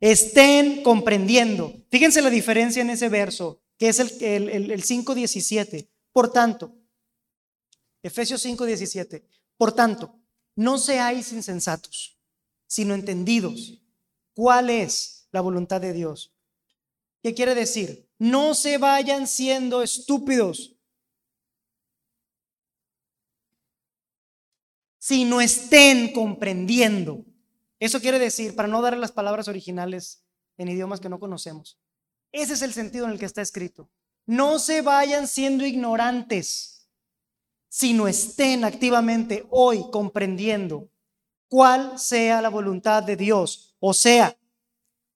Estén comprendiendo. Fíjense la diferencia en ese verso, que es el, el, el, el 5.17. Por tanto, Efesios 5:17, por tanto, no seáis insensatos, sino entendidos cuál es la voluntad de Dios. ¿Qué quiere decir? No se vayan siendo estúpidos, sino estén comprendiendo. Eso quiere decir, para no dar las palabras originales en idiomas que no conocemos, ese es el sentido en el que está escrito. No se vayan siendo ignorantes, sino estén activamente hoy comprendiendo cuál sea la voluntad de Dios, o sea,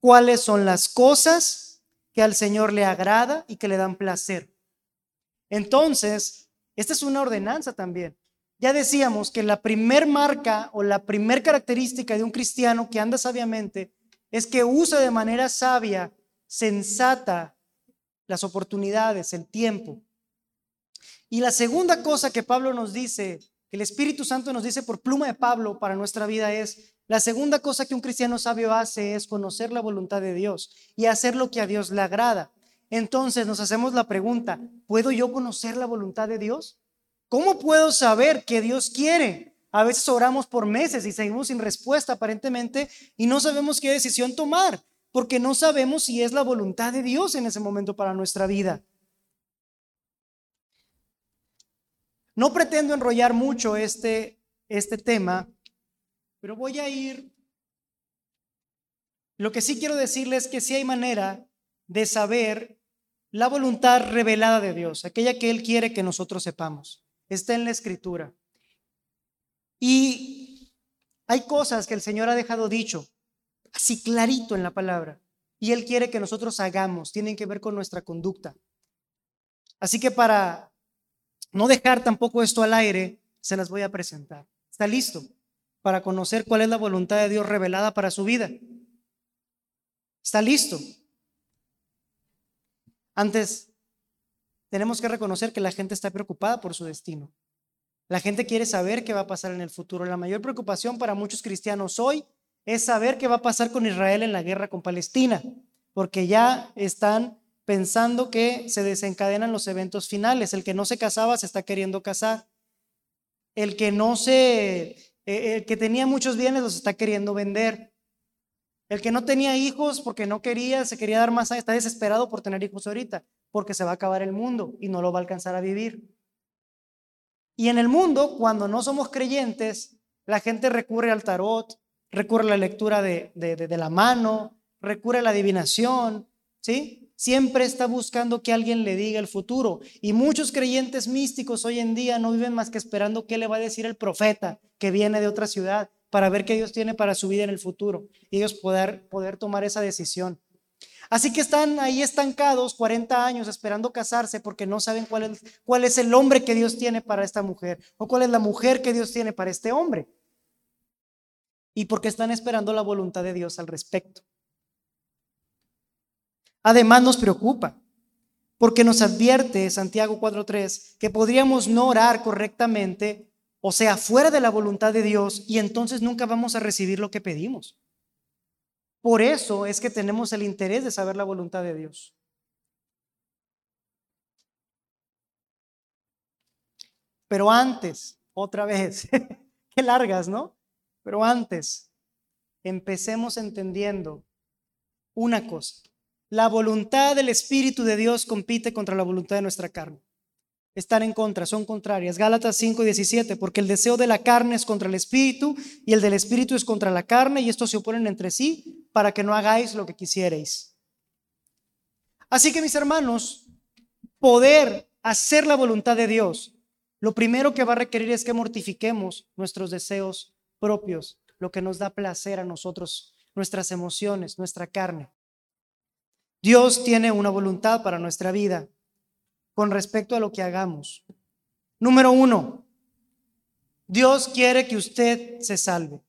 cuáles son las cosas que al Señor le agrada y que le dan placer. Entonces, esta es una ordenanza también. Ya decíamos que la primer marca o la primer característica de un cristiano que anda sabiamente es que usa de manera sabia, sensata, las oportunidades, el tiempo. Y la segunda cosa que Pablo nos dice, que el Espíritu Santo nos dice por pluma de Pablo para nuestra vida es, la segunda cosa que un cristiano sabio hace es conocer la voluntad de Dios y hacer lo que a Dios le agrada. Entonces nos hacemos la pregunta, ¿puedo yo conocer la voluntad de Dios? ¿Cómo puedo saber que Dios quiere? A veces oramos por meses y seguimos sin respuesta aparentemente y no sabemos qué decisión tomar, porque no sabemos si es la voluntad de Dios en ese momento para nuestra vida. No pretendo enrollar mucho este, este tema, pero voy a ir... Lo que sí quiero decirles es que sí hay manera de saber la voluntad revelada de Dios, aquella que Él quiere que nosotros sepamos. Está en la escritura. Y hay cosas que el Señor ha dejado dicho, así clarito en la palabra, y Él quiere que nosotros hagamos, tienen que ver con nuestra conducta. Así que para no dejar tampoco esto al aire, se las voy a presentar. ¿Está listo para conocer cuál es la voluntad de Dios revelada para su vida? ¿Está listo? Antes, tenemos que reconocer que la gente está preocupada por su destino. La gente quiere saber qué va a pasar en el futuro. La mayor preocupación para muchos cristianos hoy es saber qué va a pasar con Israel en la guerra con Palestina, porque ya están pensando que se desencadenan los eventos finales. El que no se casaba se está queriendo casar. El que no se, el que tenía muchos bienes los está queriendo vender. El que no tenía hijos porque no quería, se quería dar más, está desesperado por tener hijos ahorita, porque se va a acabar el mundo y no lo va a alcanzar a vivir. Y en el mundo, cuando no somos creyentes, la gente recurre al tarot, recurre a la lectura de, de, la mano, recurre a la adivinación, ¿sí? Siempre está buscando que alguien le diga el futuro. Y muchos creyentes místicos hoy en día no viven más que esperando qué le va a decir el profeta que viene de otra ciudad para ver qué Dios tiene para su vida en el futuro y ellos poder, poder tomar esa decisión. Así que están ahí estancados 40 años esperando casarse porque no saben cuál es, cuál es el hombre que Dios tiene para esta mujer o cuál es la mujer que Dios tiene para este hombre. Y porque están esperando la voluntad de Dios al respecto. Además nos preocupa porque nos advierte Santiago 4.3 que podríamos no orar correctamente, o sea, fuera de la voluntad de Dios, y entonces nunca vamos a recibir lo que pedimos. Por eso es que tenemos el interés de saber la voluntad de Dios. Pero antes, otra vez, qué largas, ¿no? Pero antes, empecemos entendiendo una cosa. La voluntad del Espíritu de Dios compite contra la voluntad de nuestra carne están en contra, son contrarias. Gálatas 5 17, porque el deseo de la carne es contra el espíritu y el del espíritu es contra la carne y estos se oponen entre sí para que no hagáis lo que quisierais. Así que mis hermanos, poder hacer la voluntad de Dios, lo primero que va a requerir es que mortifiquemos nuestros deseos propios, lo que nos da placer a nosotros, nuestras emociones, nuestra carne. Dios tiene una voluntad para nuestra vida con respecto a lo que hagamos. Número uno, Dios quiere que usted se salve.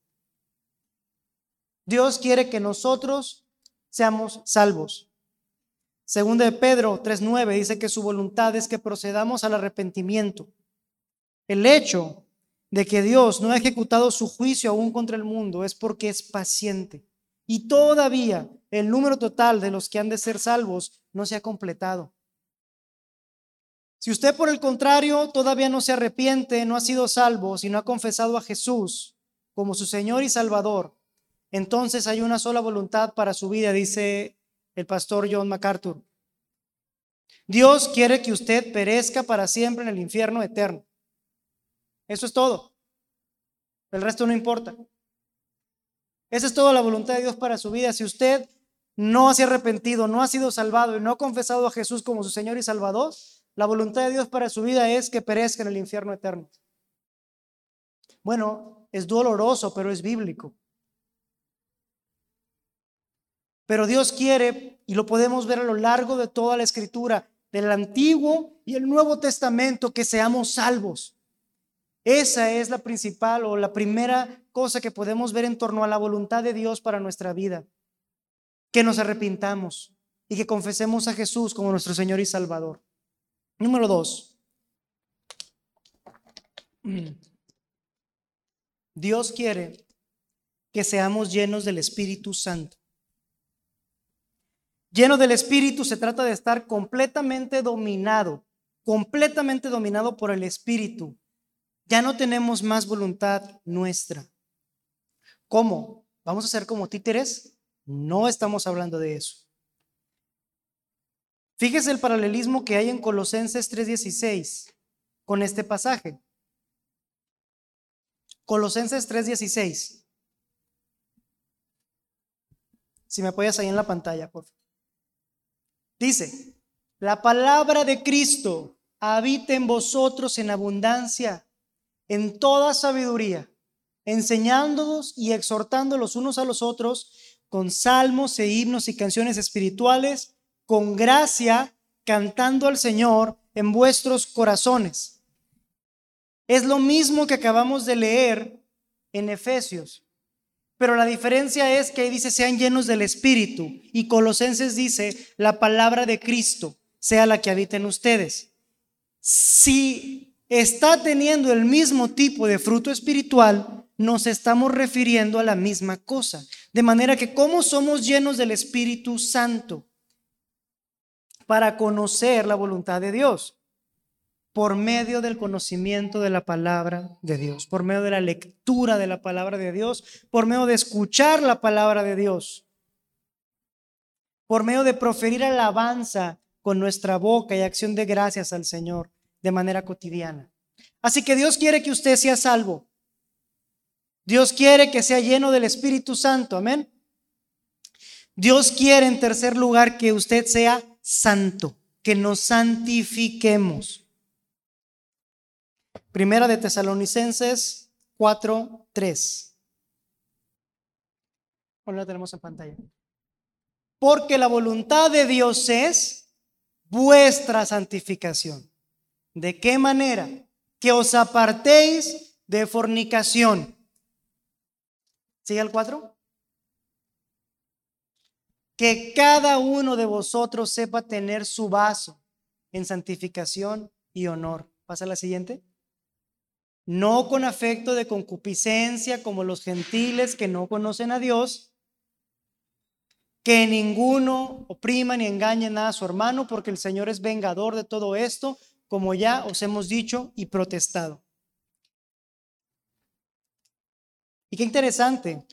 Dios quiere que nosotros seamos salvos. Segunda de Pedro 3.9 dice que su voluntad es que procedamos al arrepentimiento. El hecho de que Dios no ha ejecutado su juicio aún contra el mundo es porque es paciente. Y todavía el número total de los que han de ser salvos no se ha completado. Si usted por el contrario todavía no se arrepiente, no ha sido salvo, si no ha confesado a Jesús como su Señor y Salvador, entonces hay una sola voluntad para su vida, dice el pastor John MacArthur. Dios quiere que usted perezca para siempre en el infierno eterno. Eso es todo. El resto no importa. Esa es toda la voluntad de Dios para su vida. Si usted no se ha arrepentido, no ha sido salvado y no ha confesado a Jesús como su Señor y Salvador, la voluntad de Dios para su vida es que perezca en el infierno eterno. Bueno, es doloroso, pero es bíblico. Pero Dios quiere, y lo podemos ver a lo largo de toda la escritura, del Antiguo y el Nuevo Testamento, que seamos salvos. Esa es la principal o la primera cosa que podemos ver en torno a la voluntad de Dios para nuestra vida. Que nos arrepintamos y que confesemos a Jesús como nuestro Señor y Salvador. Número dos. Dios quiere que seamos llenos del Espíritu Santo. Lleno del Espíritu se trata de estar completamente dominado completamente dominado por el Espíritu. Ya no tenemos más voluntad nuestra. ¿Cómo? ¿Vamos a ser como títeres? No estamos hablando de eso. Fíjese el paralelismo que hay en Colosenses 3:16 con este pasaje. Colosenses 3:16. Si me apoyas ahí en la pantalla, por favor. Dice, la palabra de Cristo habita en vosotros en abundancia, en toda sabiduría, enseñándonos y exhortando los unos a los otros con salmos e himnos y canciones espirituales, con gracia, cantando al Señor en vuestros corazones. Es lo mismo que acabamos de leer en Efesios. Pero la diferencia es que ahí dice sean llenos del Espíritu y Colosenses dice la palabra de Cristo sea la que habita en ustedes. Si está teniendo el mismo tipo de fruto espiritual, nos estamos refiriendo a la misma cosa. De manera que ¿cómo somos llenos del Espíritu Santo? Para conocer la voluntad de Dios por medio del conocimiento de la palabra de Dios, por medio de la lectura de la palabra de Dios, por medio de escuchar la palabra de Dios, por medio de proferir alabanza con nuestra boca y acción de gracias al Señor de manera cotidiana. Así que Dios quiere que usted sea salvo. Dios quiere que sea lleno del Espíritu Santo, amén. Dios quiere en tercer lugar que usted sea santo, que nos santifiquemos. Primera de Tesalonicenses 4, 3. Ahora la tenemos en pantalla. Porque la voluntad de Dios es vuestra santificación. ¿De qué manera? Que os apartéis de fornicación. ¿Sigue el 4? Que cada uno de vosotros sepa tener su vaso en santificación y honor. Pasa la siguiente no con afecto de concupiscencia como los gentiles que no conocen a Dios, que ninguno oprima ni engañe nada a su hermano, porque el Señor es vengador de todo esto, como ya os hemos dicho y protestado. Y qué interesante,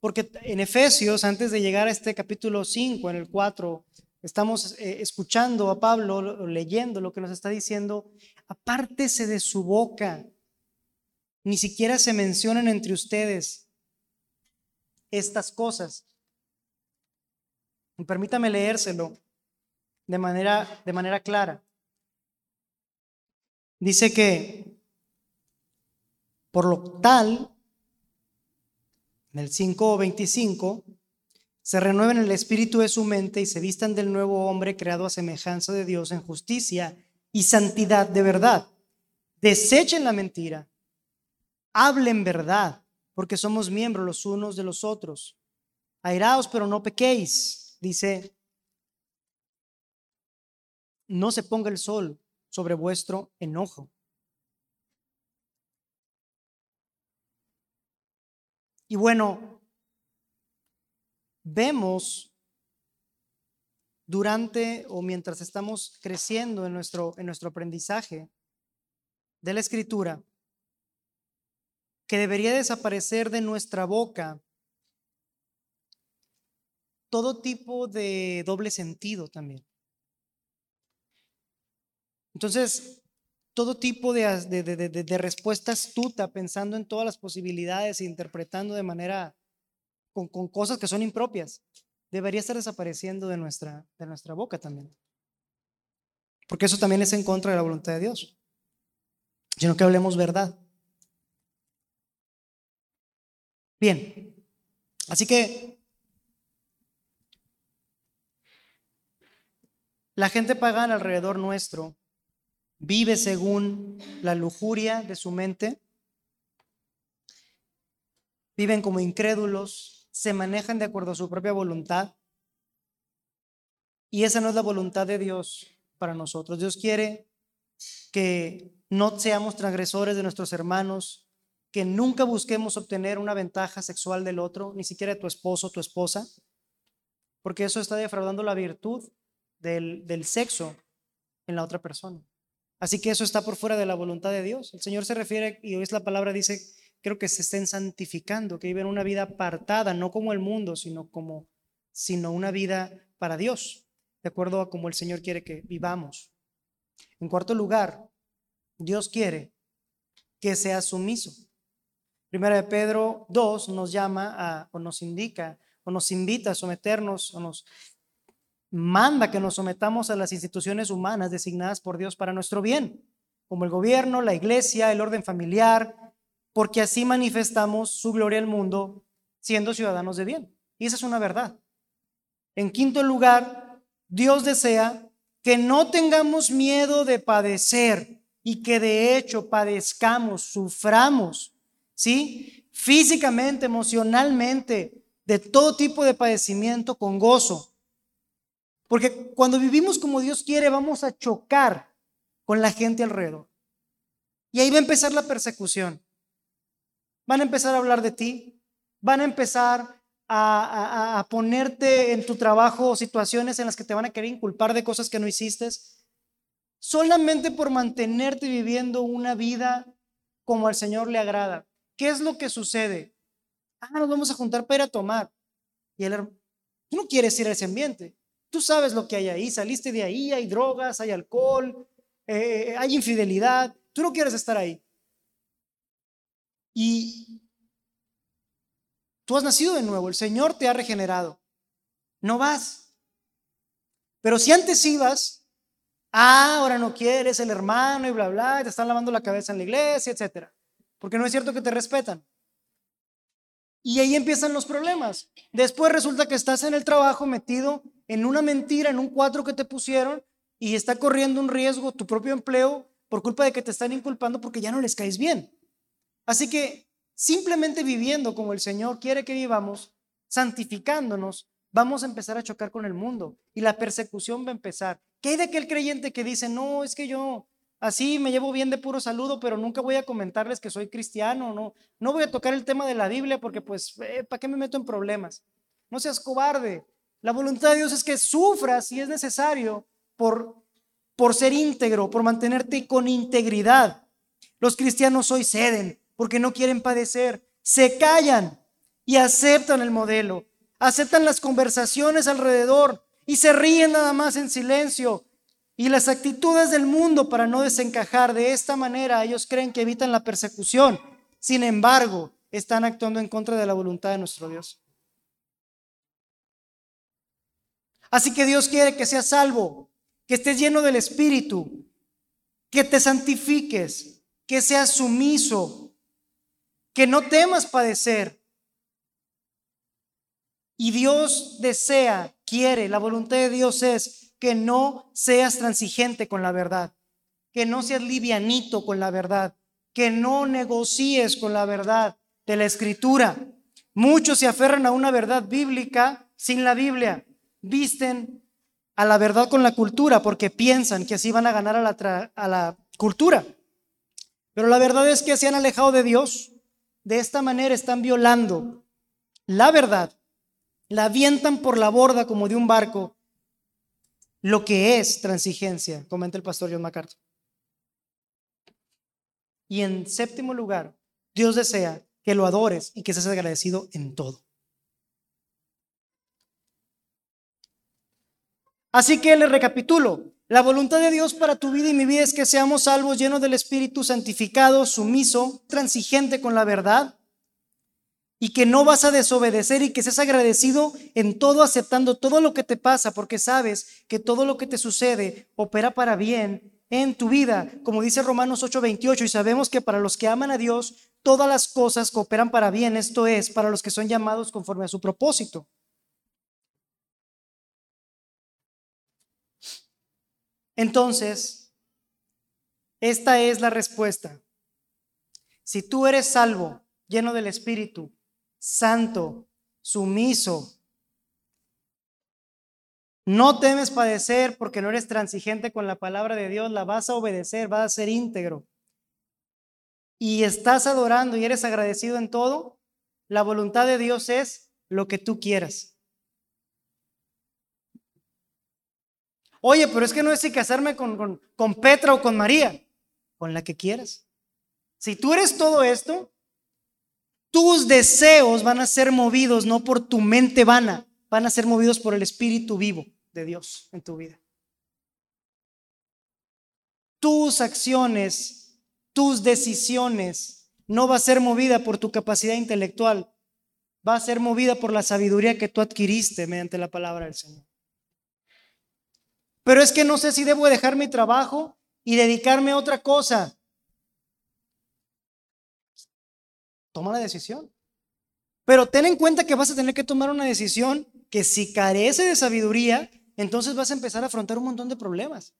porque en Efesios, antes de llegar a este capítulo 5, en el 4, estamos eh, escuchando a Pablo, leyendo lo que nos está diciendo, apártese de su boca ni siquiera se mencionan entre ustedes estas cosas. permítame leérselo de manera, de manera clara. Dice que por lo tal, en el 5.25, se renueven el espíritu de su mente y se vistan del nuevo hombre creado a semejanza de Dios en justicia y santidad de verdad. Desechen la mentira hablen verdad, porque somos miembros los unos de los otros. Airaos, pero no pequéis, dice. No se ponga el sol sobre vuestro enojo. Y bueno, vemos durante o mientras estamos creciendo en nuestro, en nuestro aprendizaje de la escritura, que debería desaparecer de nuestra boca todo tipo de doble sentido también. Entonces, todo tipo de, de, respuesta astuta, pensando en todas las posibilidades e interpretando de manera, con, con, cosas que son impropias, debería estar desapareciendo de nuestra, de nuestra boca también. Porque eso también es en contra de la voluntad de Dios, sino que hablemos verdad. Bien, así que la gente pagana alrededor nuestro vive según la lujuria de su mente, viven como incrédulos, se manejan de acuerdo a su propia voluntad y esa no es la voluntad de Dios para nosotros. Dios quiere que no seamos transgresores de nuestros hermanos, que nunca busquemos obtener una ventaja sexual del otro, ni siquiera de tu esposo o tu esposa, porque eso está defraudando la virtud del, del sexo en la otra persona. Así que eso está por fuera de la voluntad de Dios. El Señor se refiere, y hoy es la palabra, dice, creo que se estén santificando, que viven una vida apartada, no como el mundo, sino como, sino una vida para Dios, de acuerdo a como el Señor quiere que vivamos. En cuarto lugar, Dios quiere que sea sumiso. Primera de Pedro 2 nos llama a, o nos indica, o nos invita a someternos, o nos manda que nos sometamos a las instituciones humanas designadas por Dios para nuestro bien, como el gobierno, la iglesia, el orden familiar, porque así manifestamos su gloria al mundo siendo ciudadanos de bien. Y esa es una verdad. En quinto lugar, Dios desea que no tengamos miedo de padecer y que de hecho padezcamos, suframos, ¿sí? Físicamente, emocionalmente, de todo tipo de padecimiento con gozo porque cuando vivimos como Dios quiere, vamos a chocar con la gente alrededor. Y ahí va a empezar la persecución. Van a empezar a hablar de ti, van a empezar a, ponerte en tu trabajo situaciones en las que te van a querer inculpar de cosas que no hiciste, solamente por mantenerte viviendo una vida como al Señor le agrada. ¿Qué es lo que sucede? Ah, nos vamos a juntar para ir a tomar. Y él, tú no quieres ir a ese ambiente. Tú sabes lo que hay ahí, saliste de ahí, hay drogas, hay alcohol, eh, hay infidelidad, tú no quieres estar ahí. Y tú has nacido de nuevo, el Señor te ha regenerado. No vas. Pero si antes ibas, ah, ahora no quieres el hermano y bla, bla, te están lavando la cabeza en la iglesia, etcétera. Porque no es cierto que te respetan. Y ahí empiezan los problemas. Después resulta que estás en el trabajo metido en una mentira, en un cuadro que te pusieron y está corriendo un riesgo tu propio empleo por culpa de que te están inculpando porque ya no les caes bien. Así que simplemente viviendo como el Señor quiere que vivamos, santificándonos, vamos a empezar a chocar con el mundo y la persecución va a empezar. ¿Qué hay de aquel creyente que dice, no, es que yo así me llevo bien de puro saludo, pero nunca voy a comentarles que soy cristiano, no, no voy a tocar el tema de la Biblia porque pues, eh, ¿para qué me meto en problemas? No seas cobarde, la voluntad de Dios es que sufras si es necesario por, por ser íntegro, por mantenerte con integridad. Los cristianos hoy ceden porque no quieren padecer, se callan y aceptan el modelo, aceptan las conversaciones alrededor y se ríen nada más en silencio. Y las actitudes del mundo para no desencajar de esta manera, ellos creen que evitan la persecución. Sin embargo, están actuando en contra de la voluntad de nuestro Dios. Así que Dios quiere que seas salvo, que estés lleno del Espíritu, que te santifiques, que seas sumiso, que no temas padecer. Y Dios desea, quiere, la voluntad de Dios es que no seas transigente con la verdad, que no seas livianito con la verdad, que no negocies con la verdad de la escritura. Muchos se aferran a una verdad bíblica sin la Biblia visten a la verdad con la cultura porque piensan que así van a ganar a la, a la cultura. Pero la verdad es que se han alejado de Dios. De esta manera están violando la verdad, la avientan por la borda como de un barco, lo que es transigencia, comenta el pastor John MacArthur. Y en séptimo lugar, Dios desea que lo adores y que seas agradecido en todo. Así que le recapitulo. La voluntad de Dios para tu vida y mi vida es que seamos salvos, llenos del Espíritu, santificado, sumiso, transigente con la verdad y que no vas a desobedecer y que seas agradecido en todo, aceptando todo lo que te pasa, porque sabes que todo lo que te sucede opera para bien en tu vida, como dice Romanos 8:28, y sabemos que para los que aman a Dios, todas las cosas cooperan para bien, esto es, para los que son llamados conforme a su propósito. Entonces, esta es la respuesta. Si tú eres salvo, lleno del Espíritu, santo, sumiso, no temes padecer porque no eres transigente con la palabra de Dios, la vas a obedecer, vas a ser íntegro. Y estás adorando y eres agradecido en todo, la voluntad de Dios es lo que tú quieras. Oye, pero es que no es si casarme con, con, con Petra o con María, con la que quieras. Si tú eres todo esto, tus deseos van a ser movidos no por tu mente vana, van a ser movidos por el Espíritu vivo de Dios en tu vida. Tus acciones, tus decisiones, no va a ser movida por tu capacidad intelectual, va a ser movida por la sabiduría que tú adquiriste mediante la palabra del Señor. Pero es que no sé si debo dejar mi trabajo y dedicarme a otra cosa. Toma la decisión. Pero ten en cuenta que vas a tener que tomar una decisión que si carece de sabiduría, entonces vas a empezar a afrontar un montón de problemas.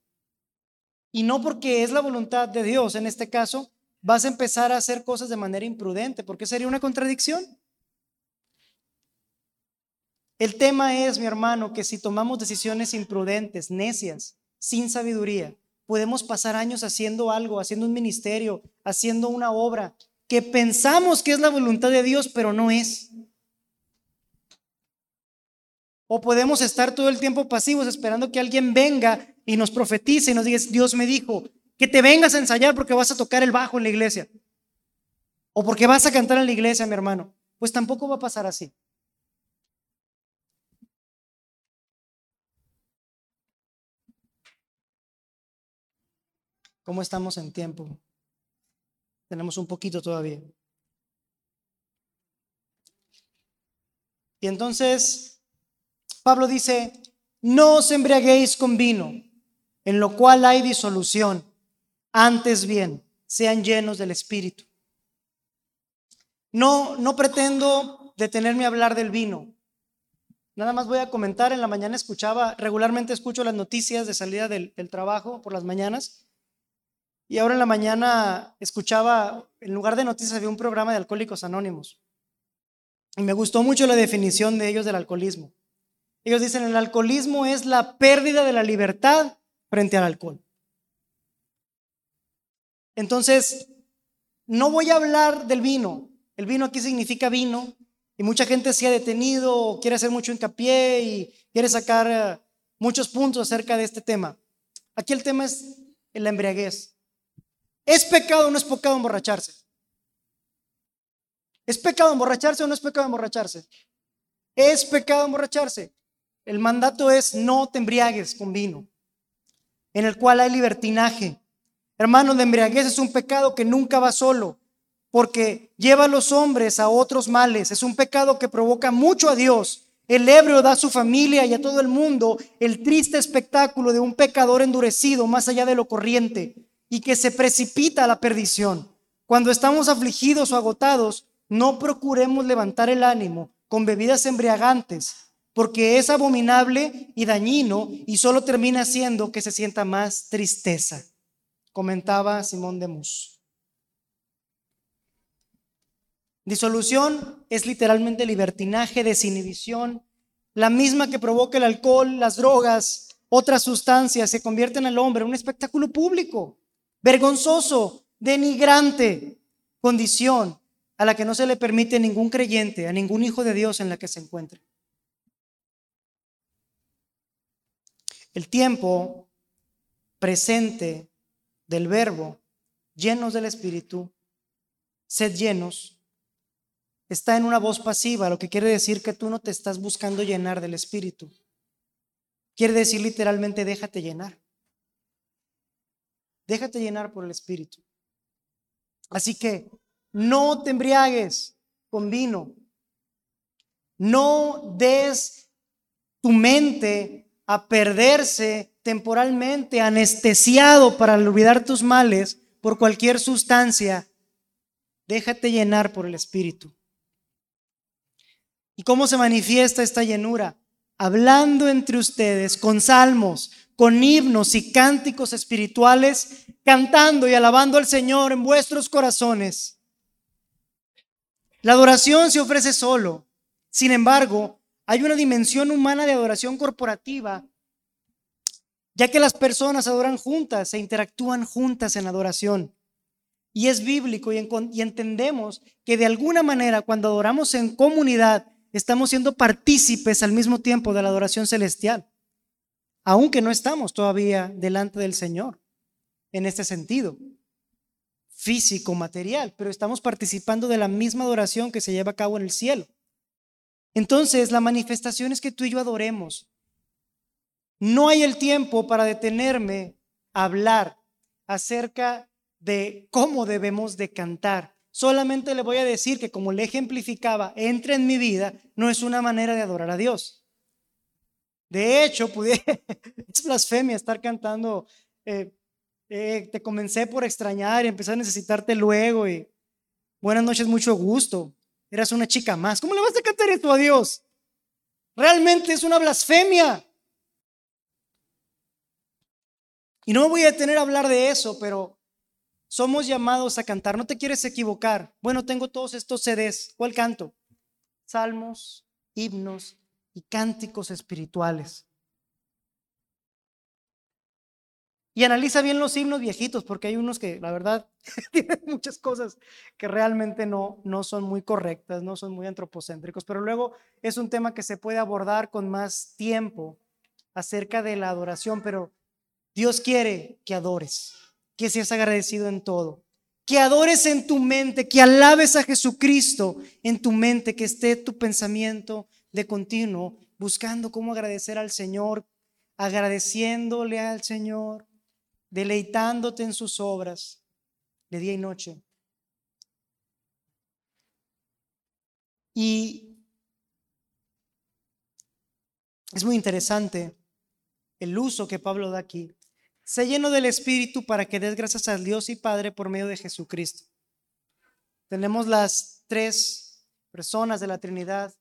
Y no porque es la voluntad de Dios, en este caso, vas a empezar a hacer cosas de manera imprudente, porque sería una contradicción. El tema es, mi hermano, que si tomamos decisiones imprudentes, necias, sin sabiduría, podemos pasar años haciendo algo, haciendo un ministerio, haciendo una obra que pensamos que es la voluntad de Dios, pero no es. O podemos estar todo el tiempo pasivos esperando que alguien venga y nos profetice y nos diga, Dios me dijo, que te vengas a ensayar porque vas a tocar el bajo en la iglesia. O porque vas a cantar en la iglesia, mi hermano. Pues tampoco va a pasar así. ¿Cómo estamos en tiempo? Tenemos un poquito todavía. Y entonces Pablo dice, no os embriaguéis con vino, en lo cual hay disolución. Antes bien, sean llenos del Espíritu. No, no pretendo detenerme a hablar del vino. Nada más voy a comentar, en la mañana escuchaba, regularmente escucho las noticias de salida del, del trabajo por las mañanas y ahora en la mañana escuchaba, en lugar de noticias, había un programa de Alcohólicos Anónimos. Y me gustó mucho la definición de ellos del alcoholismo. Ellos dicen, el alcoholismo es la pérdida de la libertad frente al alcohol. Entonces, no voy a hablar del vino. El vino aquí significa vino. Y mucha gente se ha detenido, quiere hacer mucho hincapié y quiere sacar eh, muchos puntos acerca de este tema. Aquí el tema es la embriaguez. ¿Es pecado o no es pecado emborracharse? ¿Es pecado emborracharse o no es pecado emborracharse? Es pecado emborracharse. El mandato es no te embriagues con vino, en el cual hay libertinaje. Hermanos, la embriaguez es un pecado que nunca va solo, porque lleva a los hombres a otros males. Es un pecado que provoca mucho a Dios. El ebrio da a su familia y a todo el mundo el triste espectáculo de un pecador endurecido más allá de lo corriente y que se precipita a la perdición. Cuando estamos afligidos o agotados, no procuremos levantar el ánimo con bebidas embriagantes, porque es abominable y dañino y solo termina haciendo que se sienta más tristeza, comentaba Simón de Mus. Disolución es literalmente libertinaje, desinhibición, la misma que provoca el alcohol, las drogas, otras sustancias, se convierten al hombre un espectáculo público vergonzoso, denigrante condición a la que no se le permite ningún creyente, a ningún hijo de Dios en la que se encuentre. El tiempo presente del verbo, llenos del Espíritu, sed llenos, está en una voz pasiva, lo que quiere decir que tú no te estás buscando llenar del Espíritu. Quiere decir literalmente déjate llenar. Déjate llenar por el Espíritu. Así que no te embriagues con vino. No des tu mente a perderse temporalmente, anestesiado para olvidar tus males por cualquier sustancia. Déjate llenar por el Espíritu. ¿Y cómo se manifiesta esta llenura? Hablando entre ustedes con salmos, con himnos y cánticos espirituales, cantando y alabando al Señor en vuestros corazones. La adoración se ofrece solo. Sin embargo, hay una dimensión humana de adoración corporativa, ya que las personas adoran juntas e interactúan juntas en adoración. Y es bíblico y, y entendemos que de alguna manera cuando adoramos en comunidad, estamos siendo partícipes al mismo tiempo de la adoración celestial. Aunque no estamos todavía delante del Señor en este sentido físico, material, pero estamos participando de la misma adoración que se lleva a cabo en el cielo. Entonces, la manifestación es que tú y yo adoremos. No hay el tiempo para detenerme a hablar acerca de cómo debemos de cantar. Solamente le voy a decir que como le ejemplificaba, entra en mi vida, no es una manera de adorar a Dios. De hecho, es blasfemia estar cantando, eh, eh, te comencé por extrañar y empecé a necesitarte luego y buenas noches, mucho gusto. Eras una chica más. ¿Cómo le vas a cantar esto a Dios? Realmente es una blasfemia. Y no me voy a detener a hablar de eso, pero somos llamados a cantar. No te quieres equivocar. Bueno, tengo todos estos CDs. ¿Cuál canto? Salmos, himnos y cánticos espirituales. Y analiza bien los himnos viejitos, porque hay unos que, la verdad, tienen muchas cosas que realmente no, no son muy correctas, no son muy antropocéntricos. Pero luego es un tema que se puede abordar con más tiempo acerca de la adoración. Pero Dios quiere que adores, que seas agradecido en todo, que adores en tu mente, que alabes a Jesucristo en tu mente, que esté tu pensamiento de continuo buscando cómo agradecer al Señor, agradeciéndole al Señor, deleitándote en sus obras de día y noche. Y es muy interesante el uso que Pablo da aquí. Se lleno del Espíritu para que des gracias al Dios y Padre por medio de Jesucristo. Tenemos las tres personas de la Trinidad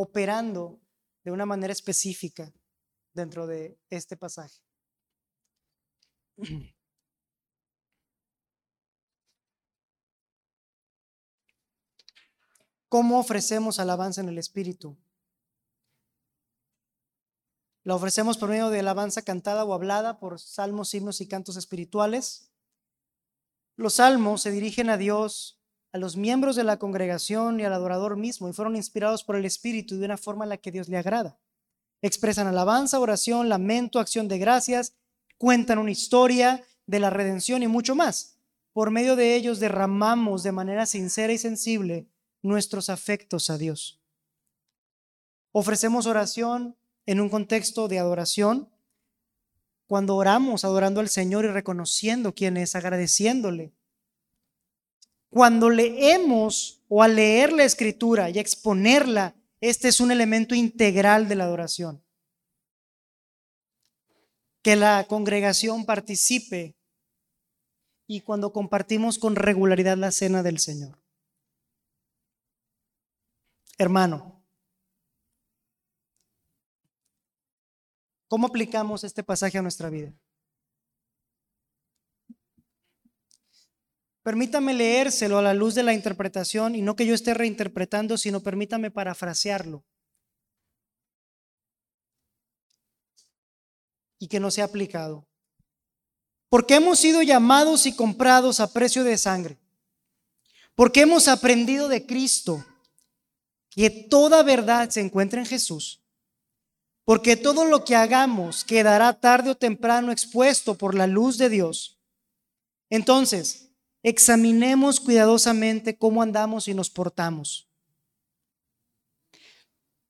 operando de una manera específica dentro de este pasaje. ¿Cómo ofrecemos alabanza en el Espíritu? La ofrecemos por medio de alabanza cantada o hablada por salmos, himnos y cantos espirituales. Los salmos se dirigen a Dios, a los miembros de la congregación y al adorador mismo y fueron inspirados por el Espíritu de una forma en la que Dios le agrada. Expresan alabanza, oración, lamento, acción de gracias, cuentan una historia, de la redención y mucho más. Por medio de ellos derramamos de manera sincera y sensible nuestros afectos a Dios. Ofrecemos oración en un contexto de adoración. Cuando oramos adorando al Señor y reconociendo quién es, agradeciéndole. Cuando leemos o al leer la escritura y exponerla, este es un elemento integral de la adoración. Que la congregación participe y cuando compartimos con regularidad la cena del Señor. Hermano, ¿cómo aplicamos este pasaje a nuestra vida? Permítame leérselo a la luz de la interpretación y no que yo esté reinterpretando, sino permítame parafrasearlo. Y que no sea aplicado. Porque hemos sido llamados y comprados a precio de sangre. Porque hemos aprendido de Cristo que toda verdad se encuentra en Jesús. Porque todo lo que hagamos quedará tarde o temprano expuesto por la luz de Dios. Entonces, examinemos cuidadosamente cómo andamos y nos portamos.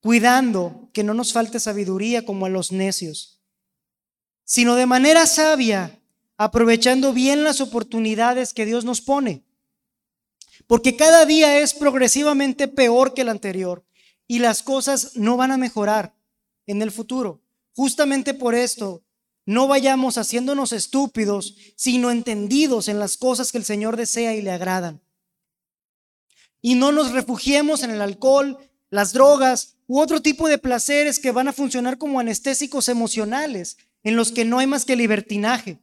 Cuidando que no nos falte sabiduría como a los necios, sino de manera sabia aprovechando bien las oportunidades que Dios nos pone. Porque cada día es progresivamente peor que el anterior y las cosas no van a mejorar en el futuro. Justamente por esto, no vayamos haciéndonos estúpidos, sino entendidos en las cosas que el Señor desea y le agradan. Y no nos refugiemos en el alcohol, las drogas u otro tipo de placeres que van a funcionar como anestésicos emocionales, en los que no hay más que libertinaje.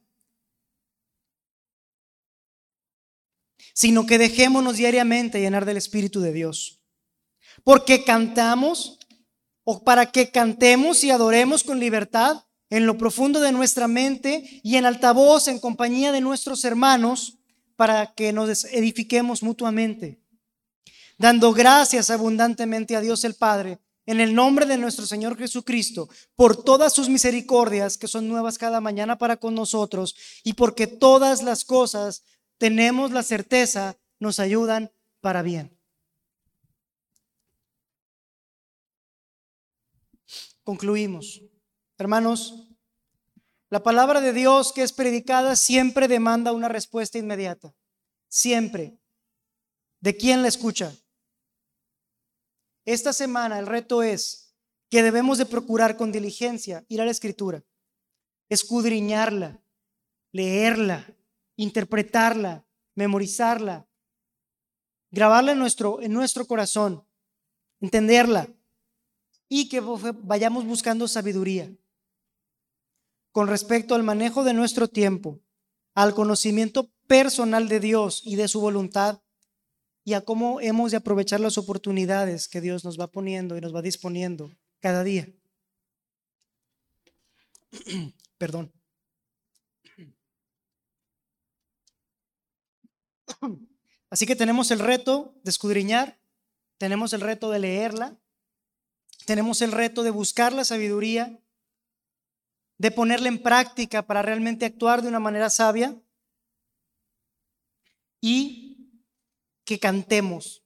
sino que dejémonos diariamente llenar del Espíritu de Dios. Porque cantamos o para que cantemos y adoremos con libertad en lo profundo de nuestra mente y en altavoz en compañía de nuestros hermanos para que nos edifiquemos mutuamente, dando gracias abundantemente a Dios el Padre en el nombre de nuestro Señor Jesucristo, por todas sus misericordias que son nuevas cada mañana para con nosotros y porque todas las cosas tenemos la certeza nos ayudan para bien. Concluimos. Hermanos, la palabra de Dios que es predicada siempre demanda una respuesta inmediata. Siempre. ¿De quién la escucha? Esta semana el reto es que debemos de procurar con diligencia ir a la escritura, escudriñarla, leerla, interpretarla, memorizarla, grabarla en nuestro, en nuestro corazón, entenderla y que vayamos buscando sabiduría con respecto al manejo de nuestro tiempo, al conocimiento personal de Dios y de su voluntad y a cómo hemos de aprovechar las oportunidades que Dios nos va poniendo y nos va disponiendo cada día. Perdón. Así que tenemos el reto de escudriñar, tenemos el reto de leerla, tenemos el reto de buscar la sabiduría, de ponerla en práctica para realmente actuar de una manera sabia y que cantemos.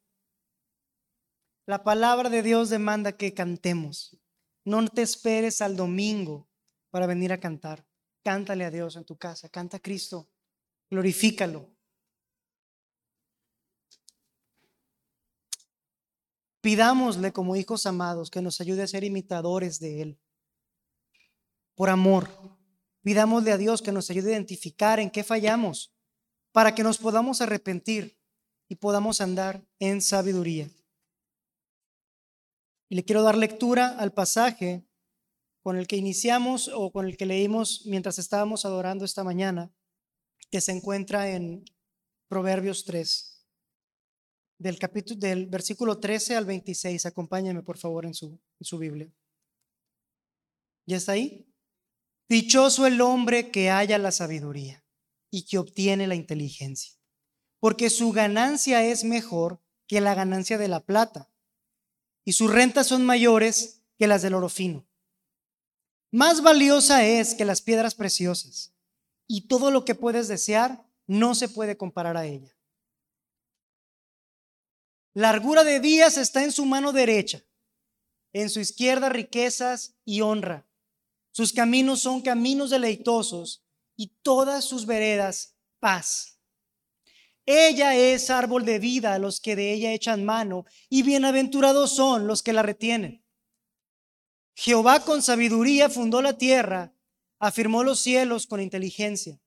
La palabra de Dios demanda que cantemos. No te esperes al domingo para venir a cantar. Cántale a Dios en tu casa, canta a Cristo, glorifícalo. Pidámosle como hijos amados que nos ayude a ser imitadores de Él. Por amor, pidámosle a Dios que nos ayude a identificar en qué fallamos para que nos podamos arrepentir y podamos andar en sabiduría. Y le quiero dar lectura al pasaje con el que iniciamos o con el que leímos mientras estábamos adorando esta mañana, que se encuentra en Proverbios 3 del capítulo del versículo 13 al 26. Acompáñame por favor en su, en su Biblia. ¿Ya está ahí? Dichoso el hombre que haya la sabiduría y que obtiene la inteligencia, porque su ganancia es mejor que la ganancia de la plata, y sus rentas son mayores que las del oro fino. Más valiosa es que las piedras preciosas, y todo lo que puedes desear no se puede comparar a ella. Largura de días está en su mano derecha, en su izquierda riquezas y honra. Sus caminos son caminos deleitosos y todas sus veredas paz. Ella es árbol de vida a los que de ella echan mano y bienaventurados son los que la retienen. Jehová con sabiduría fundó la tierra, afirmó los cielos con inteligencia.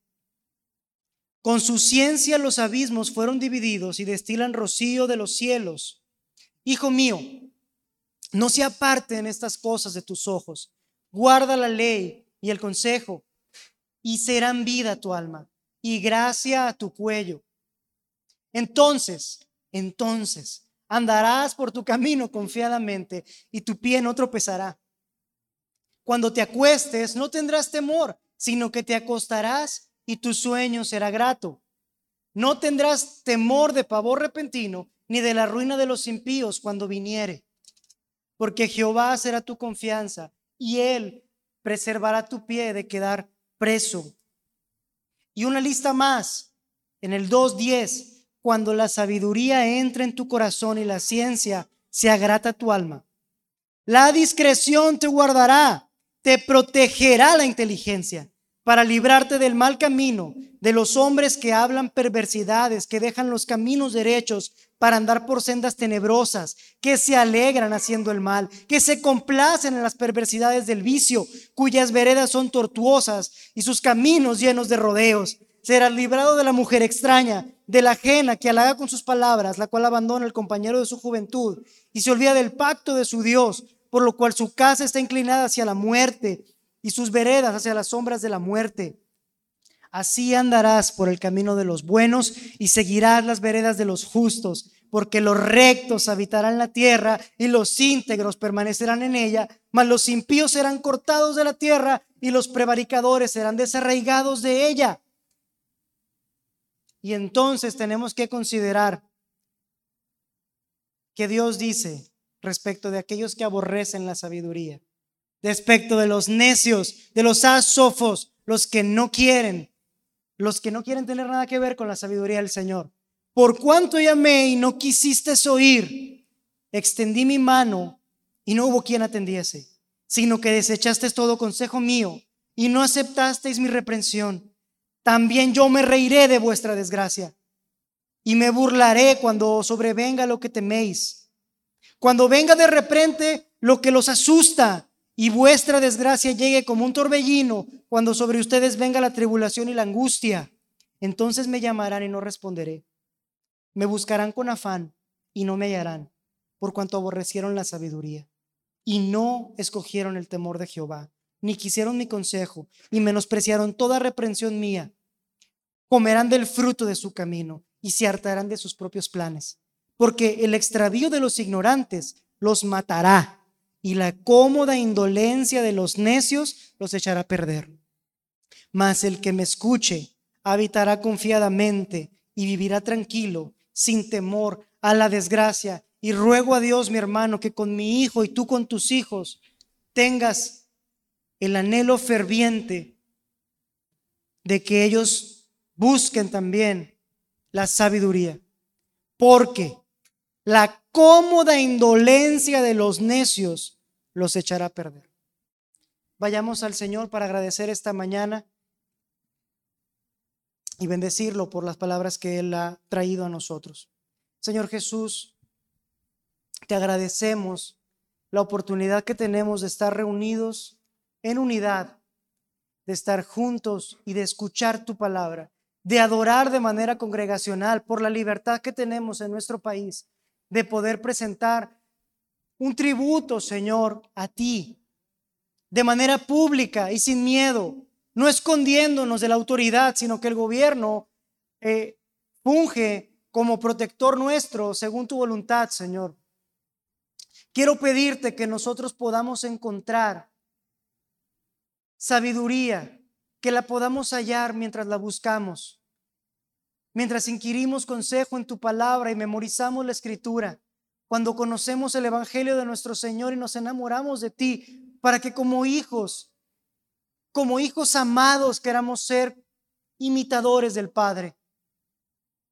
Con su ciencia los abismos fueron divididos y destilan rocío de los cielos. Hijo mío, no se aparten estas cosas de tus ojos. Guarda la ley y el consejo, y serán vida tu alma y gracia a tu cuello. Entonces, entonces, andarás por tu camino confiadamente y tu pie no tropezará. Cuando te acuestes, no tendrás temor, sino que te acostarás y tu sueño será grato. No tendrás temor de pavor repentino, ni de la ruina de los impíos cuando viniere, porque Jehová será tu confianza, y él preservará tu pie de quedar preso. Y una lista más, en el 2.10, cuando la sabiduría entre en tu corazón y la ciencia se agrata tu alma. La discreción te guardará, te protegerá la inteligencia para librarte del mal camino, de los hombres que hablan perversidades, que dejan los caminos derechos para andar por sendas tenebrosas, que se alegran haciendo el mal, que se complacen en las perversidades del vicio, cuyas veredas son tortuosas y sus caminos llenos de rodeos. Serás librado de la mujer extraña, de la ajena que halaga con sus palabras, la cual abandona el compañero de su juventud y se olvida del pacto de su Dios, por lo cual su casa está inclinada hacia la muerte y sus veredas hacia las sombras de la muerte. Así andarás por el camino de los buenos y seguirás las veredas de los justos, porque los rectos habitarán la tierra y los íntegros permanecerán en ella, mas los impíos serán cortados de la tierra y los prevaricadores serán desarraigados de ella. Y entonces tenemos que considerar que Dios dice respecto de aquellos que aborrecen la sabiduría, respecto de los necios, de los asofos, los que no quieren, los que no quieren tener nada que ver con la sabiduría del Señor. Por cuanto llamé y no quisiste oír, extendí mi mano y no hubo quien atendiese, sino que desechaste todo consejo mío y no aceptasteis mi reprensión. También yo me reiré de vuestra desgracia y me burlaré cuando sobrevenga lo que teméis. Cuando venga de repente lo que los asusta y vuestra desgracia llegue como un torbellino, cuando sobre ustedes venga la tribulación y la angustia, entonces me llamarán y no responderé. Me buscarán con afán y no me hallarán, por cuanto aborrecieron la sabiduría y no escogieron el temor de Jehová, ni quisieron mi consejo y menospreciaron toda reprensión mía. Comerán del fruto de su camino y se hartarán de sus propios planes, porque el extravío de los ignorantes los matará y la cómoda indolencia de los necios los echará a perder. Mas el que me escuche habitará confiadamente y vivirá tranquilo, sin temor a la desgracia. Y ruego a Dios, mi hermano, que con mi hijo y tú con tus hijos tengas el anhelo ferviente de que ellos busquen también la sabiduría. Porque la cómoda indolencia de los necios los echará a perder. Vayamos al Señor para agradecer esta mañana y bendecirlo por las palabras que Él ha traído a nosotros. Señor Jesús, te agradecemos la oportunidad que tenemos de estar reunidos en unidad, de estar juntos y de escuchar tu palabra, de adorar de manera congregacional por la libertad que tenemos en nuestro país, de poder presentar un tributo, Señor, a ti, de manera pública y sin miedo, no escondiéndonos de la autoridad, sino que el gobierno eh, funge como protector nuestro según tu voluntad, Señor. Quiero pedirte que nosotros podamos encontrar sabiduría, que la podamos hallar mientras la buscamos, mientras inquirimos consejo en tu palabra y memorizamos la escritura cuando conocemos el Evangelio de nuestro Señor y nos enamoramos de ti, para que como hijos, como hijos amados, queramos ser imitadores del Padre.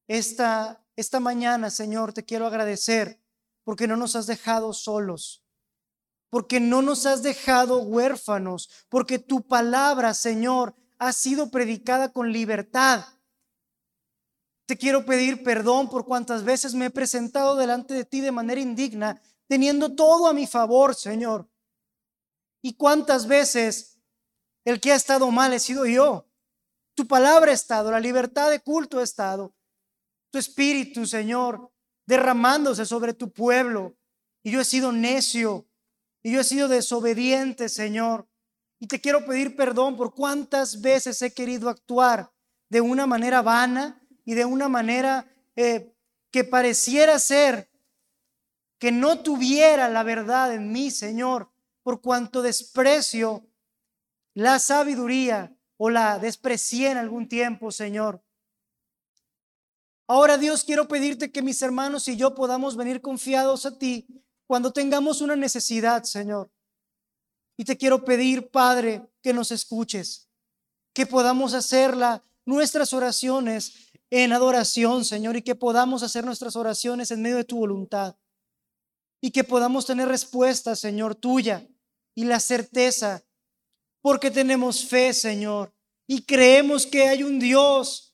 Esta, esta mañana, Señor, te quiero agradecer porque no nos has dejado solos, porque no nos has dejado huérfanos, porque tu palabra, Señor, ha sido predicada con libertad te quiero pedir perdón por cuantas veces me he presentado delante de ti de manera indigna, teniendo todo a mi favor, Señor. Y cuántas veces el que ha estado mal he sido yo. Tu palabra ha estado, la libertad de culto ha estado. Tu espíritu, Señor, derramándose sobre tu pueblo. Y yo he sido necio. Y yo he sido desobediente, Señor. Y te quiero pedir perdón por cuántas veces he querido actuar de una manera vana, y de una manera eh, que pareciera ser que no tuviera la verdad en mí, Señor, por cuanto desprecio la sabiduría o la desprecié en algún tiempo, Señor. Ahora, Dios, quiero pedirte que mis hermanos y yo podamos venir confiados a ti cuando tengamos una necesidad, Señor. Y te quiero pedir, Padre, que nos escuches, que podamos hacerla nuestras oraciones en adoración, Señor, y que podamos hacer nuestras oraciones en medio de tu voluntad. Y que podamos tener respuesta, Señor, tuya y la certeza, porque tenemos fe, Señor, y creemos que hay un Dios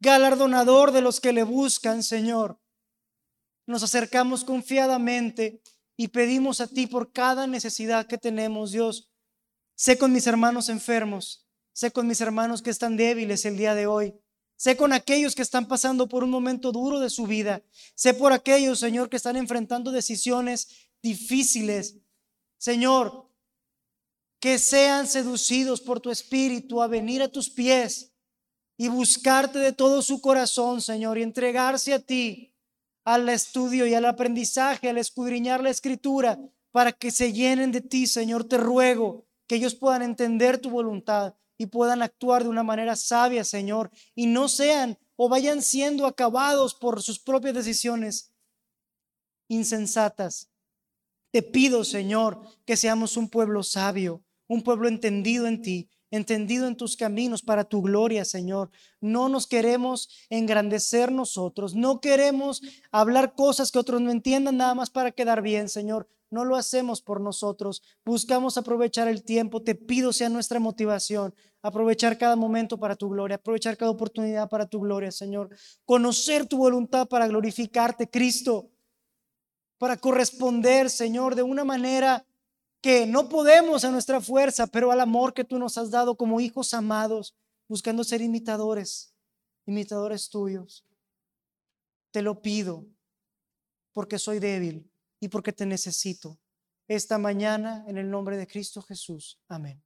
galardonador de los que le buscan, Señor. Nos acercamos confiadamente y pedimos a ti por cada necesidad que tenemos, Dios. Sé con mis hermanos enfermos, sé con mis hermanos que están débiles el día de hoy. Sé con aquellos que están pasando por un momento duro de su vida. Sé por aquellos, Señor, que están enfrentando decisiones difíciles. Señor, que sean seducidos por tu espíritu a venir a tus pies y buscarte de todo su corazón, Señor, y entregarse a ti, al estudio y al aprendizaje, al escudriñar la escritura, para que se llenen de ti, Señor. Te ruego que ellos puedan entender tu voluntad y puedan actuar de una manera sabia, Señor, y no sean o vayan siendo acabados por sus propias decisiones insensatas. Te pido, Señor, que seamos un pueblo sabio, un pueblo entendido en ti, entendido en tus caminos para tu gloria, Señor. No nos queremos engrandecer nosotros, no queremos hablar cosas que otros no entiendan nada más para quedar bien, Señor. No lo hacemos por nosotros, buscamos aprovechar el tiempo. Te pido sea nuestra motivación, aprovechar cada momento para tu gloria, aprovechar cada oportunidad para tu gloria, Señor. Conocer tu voluntad para glorificarte, Cristo, para corresponder, Señor, de una manera que no podemos a nuestra fuerza, pero al amor que tú nos has dado como hijos amados, buscando ser imitadores, imitadores tuyos. Te lo pido porque soy débil y porque te necesito. Esta mañana, en el nombre de Cristo Jesús. Amén.